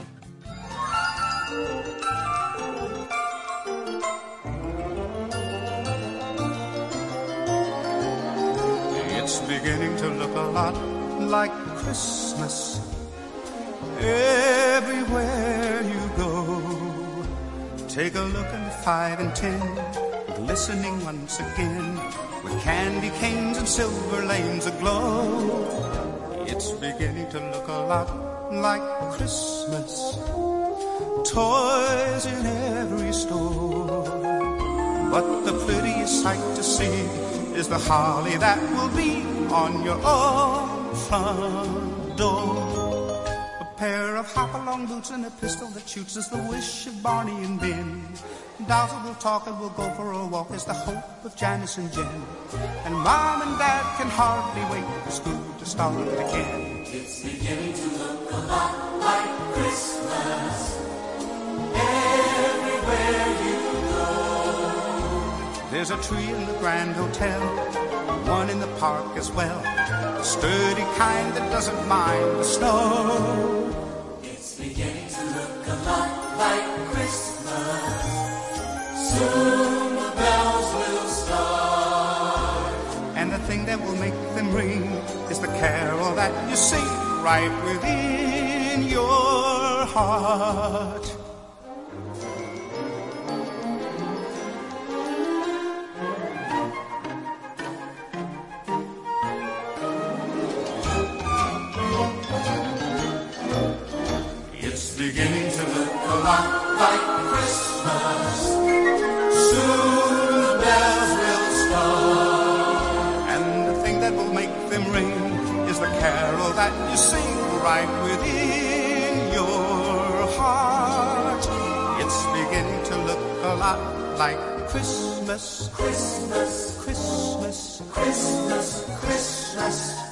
It's beginning to look a lot like Christmas everywhere you go. Take a look at five and ten, glistening once again with candy canes and silver lanes aglow. It's beginning to look a lot like Christmas. Toys in every store. But the prettiest sight to see is the holly that will be on your own front door. Pair of hop-along boots and a pistol that shoots is the wish of Barney and Ben. That will talk and we'll go for a walk is the hope of Janice and Jen. And Mom and Dad can hardly wait for school to start again. It's beginning to look a lot like Christmas everywhere you go. There's a tree in the Grand Hotel, one in the park as well. Sturdy kind that doesn't mind the snow. It's beginning to look a lot like Christmas. Soon the bells will start. And the thing that will make them ring is the carol that you sing right within your heart. Beginning to look a lot like Christmas. Soon the bells will start. And the thing that will make them ring is the carol that you sing right within your heart. It's beginning to look a lot like Christmas. Christmas, Christmas, Christmas, Christmas.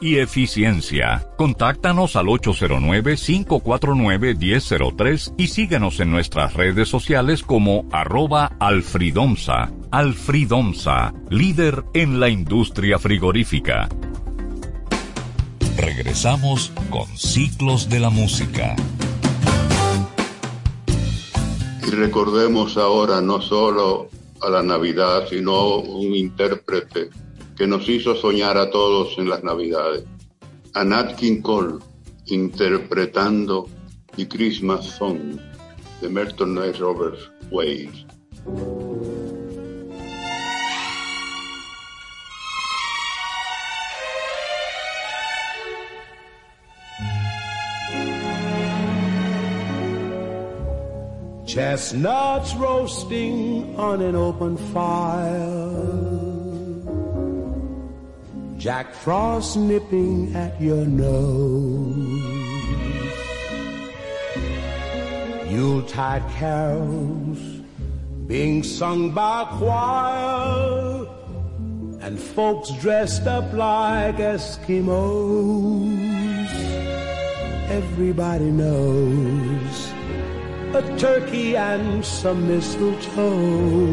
y eficiencia. Contáctanos al 809-549-1003 y síguenos en nuestras redes sociales como arroba alfridomsa. Alfridomsa, líder en la industria frigorífica. Regresamos con Ciclos de la Música. Y recordemos ahora no solo a la Navidad, sino un intérprete que nos hizo soñar a todos en las Navidades. A King Cole interpretando The Christmas Song de Merton Night Roberts Ways. Chestnuts roasting on an open fire. Jack Frost nipping at your nose. Yuletide carols being sung by choir. And folks dressed up like Eskimos. Everybody knows a turkey and some mistletoe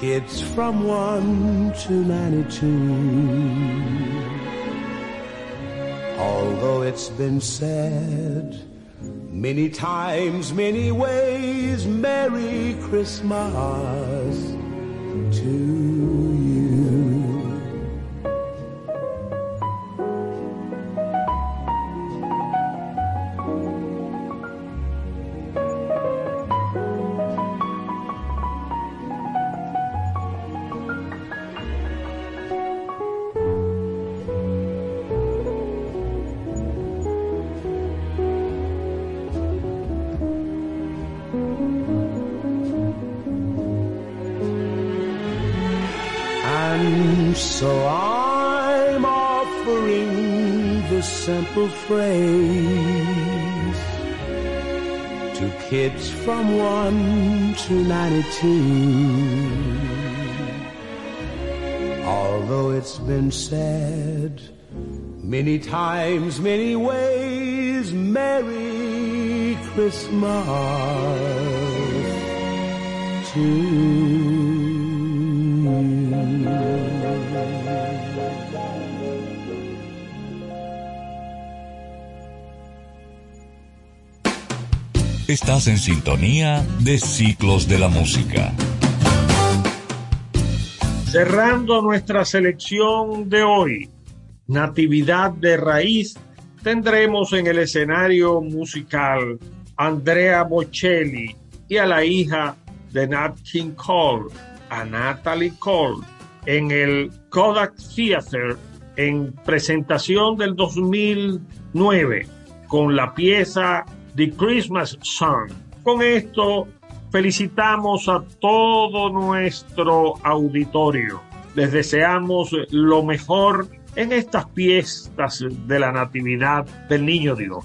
kids from 1 to 92. Although it's been said many times, many ways, Merry Christmas to you. So I'm offering the simple phrase to kids from 1 to 92. Although it's been said many times, many ways, Merry Christmas to you. Estás en sintonía de Ciclos de la Música. Cerrando nuestra selección de hoy, Natividad de Raíz, tendremos en el escenario musical Andrea Bocelli y a la hija de Nat King Cole, a Natalie Cole, en el Kodak Theater en presentación del 2009 con la pieza The Christmas Song. Con esto felicitamos a todo nuestro auditorio. Les deseamos lo mejor en estas fiestas de la Natividad del Niño Dios.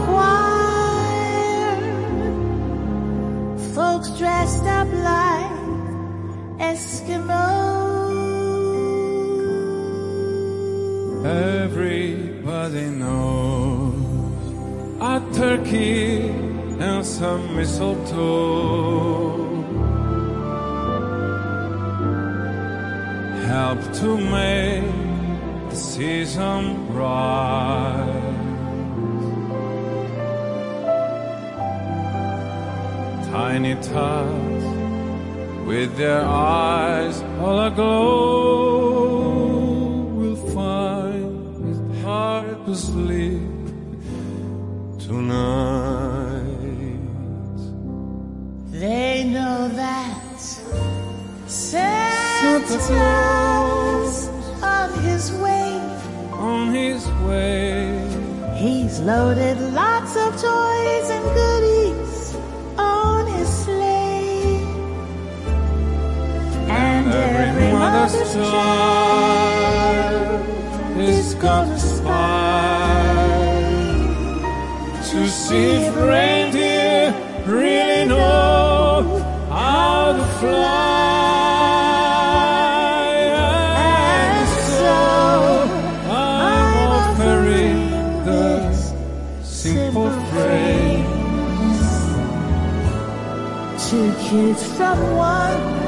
Folks dressed up like Eskimos. Everybody knows a turkey and some mistletoe help to make the season bright. Tiny tots with their eyes all aglow will find it hard to sleep tonight. They know that Santa on his way. On his way, He's loaded lots of toys and goodies every mother's child is gonna spy to see if reindeer really know how to fly. And so I'm offering the simple phrase. to kids from one.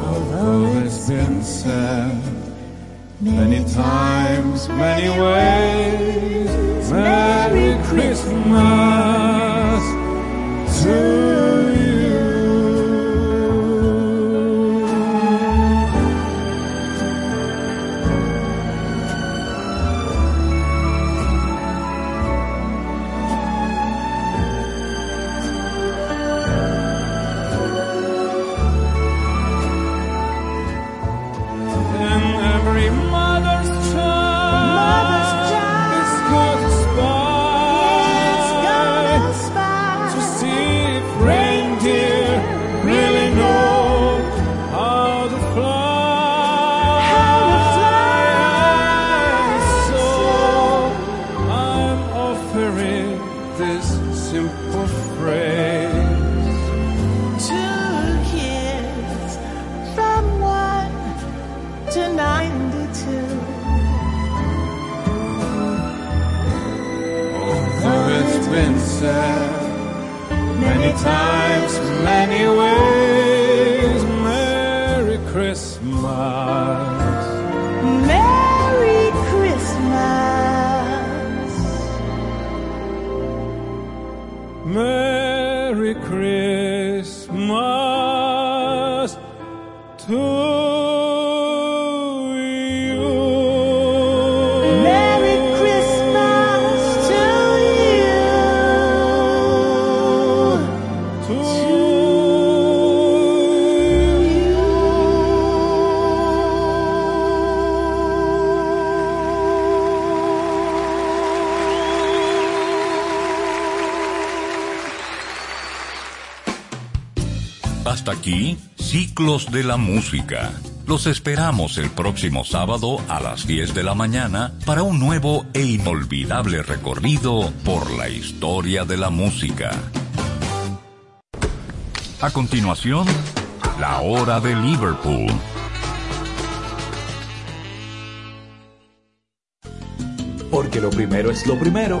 Although it's been said many times, many ways, aquí, Ciclos de la Música. Los esperamos el próximo sábado a las 10 de la mañana para un nuevo e inolvidable recorrido por la historia de la música. A continuación, la hora de Liverpool. Porque lo primero es lo primero.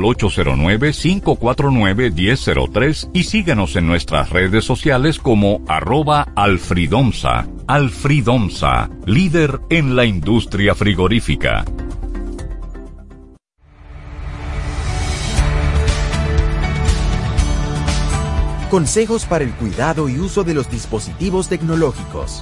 809-549-1003 y síguenos en nuestras redes sociales como arroba alfridomsa. Alfridomsa, líder en la industria frigorífica. Consejos para el cuidado y uso de los dispositivos tecnológicos.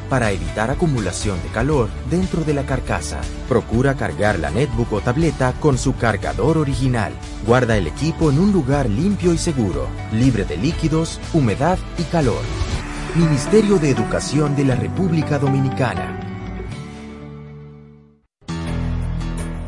para evitar acumulación de calor dentro de la carcasa. Procura cargar la netbook o tableta con su cargador original. Guarda el equipo en un lugar limpio y seguro, libre de líquidos, humedad y calor. Ministerio de Educación de la República Dominicana.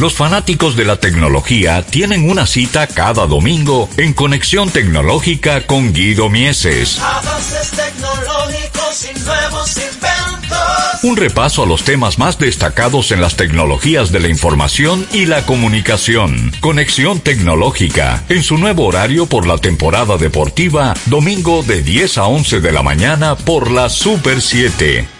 Los fanáticos de la tecnología tienen una cita cada domingo en Conexión Tecnológica con Guido Mieses. Avances tecnológicos y nuevos inventos. Un repaso a los temas más destacados en las tecnologías de la información y la comunicación. Conexión Tecnológica, en su nuevo horario por la temporada deportiva, domingo de 10 a 11 de la mañana por la Super 7.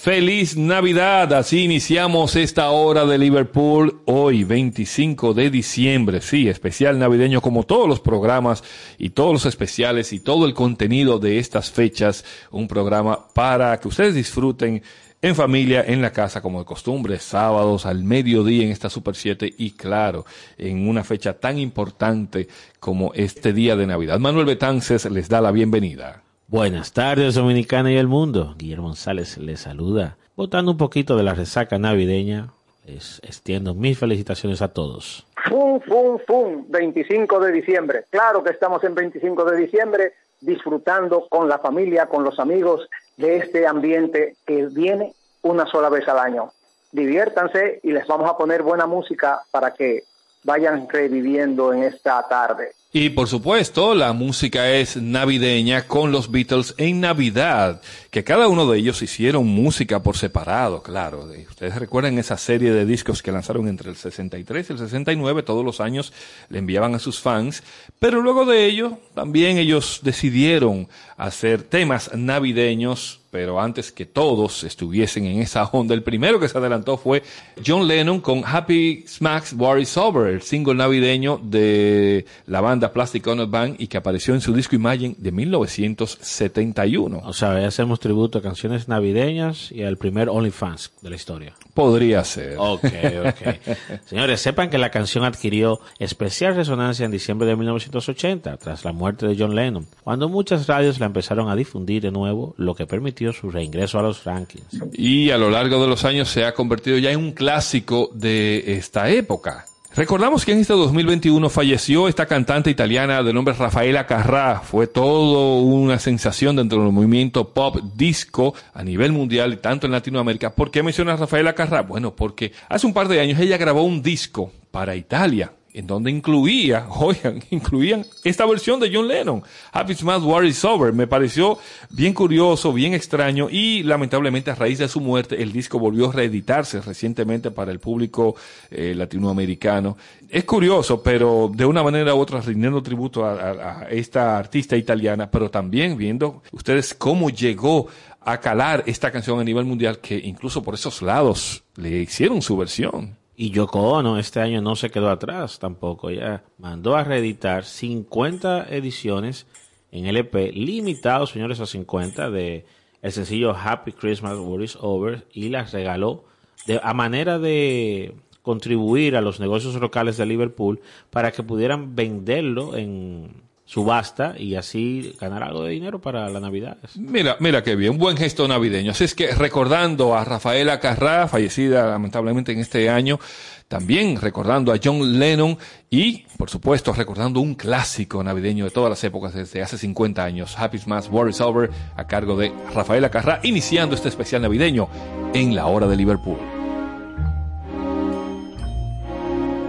Feliz Navidad, así iniciamos esta hora de Liverpool hoy 25 de diciembre, sí, especial navideño como todos los programas y todos los especiales y todo el contenido de estas fechas, un programa para que ustedes disfruten en familia, en la casa como de costumbre, sábados al mediodía en esta Super 7 y claro, en una fecha tan importante como este día de Navidad. Manuel Betances les da la bienvenida. Buenas tardes, Dominicana y el mundo. Guillermo González les saluda. Votando un poquito de la resaca navideña, les extiendo mis felicitaciones a todos. Fum, fum, fum, 25 de diciembre. Claro que estamos en 25 de diciembre disfrutando con la familia, con los amigos de este ambiente que viene una sola vez al año. diviértanse y les vamos a poner buena música para que vayan reviviendo en esta tarde. Y por supuesto, la música es navideña con los Beatles en Navidad, que cada uno de ellos hicieron música por separado, claro. De- Ustedes recuerdan esa serie de discos que lanzaron entre el 63 y el 69, todos los años le enviaban a sus fans, pero luego de ello también ellos decidieron hacer temas navideños, pero antes que todos estuviesen en esa onda, el primero que se adelantó fue John Lennon con Happy Smacks War is Over, el single navideño de la banda Plastic Ono Band y que apareció en su disco Imagine de 1971. O sea, hacemos tributo a canciones navideñas y al primer OnlyFans de la historia. Podría ser. Ok, ok. Señores, sepan que la canción adquirió especial resonancia en diciembre de 1980, tras la muerte de John Lennon, cuando muchas radios la empezaron a difundir de nuevo, lo que permitió su reingreso a los rankings. y a lo largo de los años se ha convertido ya en un clásico de esta época. Recordamos que en este 2021 falleció esta cantante italiana de nombre Rafaela Carrà. Fue todo una sensación dentro del movimiento pop disco a nivel mundial y tanto en Latinoamérica. ¿Por qué menciona a Rafaela Carrà? Bueno, porque hace un par de años ella grabó un disco para Italia en donde incluía, oigan, incluían esta versión de John Lennon, Happy Smart War is Over. Me pareció bien curioso, bien extraño y lamentablemente a raíz de su muerte el disco volvió a reeditarse recientemente para el público eh, latinoamericano. Es curioso, pero de una manera u otra rindiendo tributo a esta artista italiana, pero también viendo ustedes cómo llegó a calar esta canción a nivel mundial que incluso por esos lados le hicieron su versión. Y Yoko Ono este año no se quedó atrás tampoco. Ella mandó a reeditar 50 ediciones en LP, limitados, señores, a 50 de el sencillo Happy Christmas War is Over y las regaló de, a manera de contribuir a los negocios locales de Liverpool para que pudieran venderlo en subasta y así ganar algo de dinero para las navidades. Mira, mira qué bien, un buen gesto navideño. Así es que recordando a Rafaela Carrá, fallecida lamentablemente en este año, también recordando a John Lennon y, por supuesto, recordando un clásico navideño de todas las épocas desde hace 50 años, Happy Smash War is Over, a cargo de Rafaela Carrá, iniciando este especial navideño en la hora de Liverpool.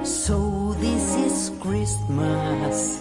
So this is Christmas.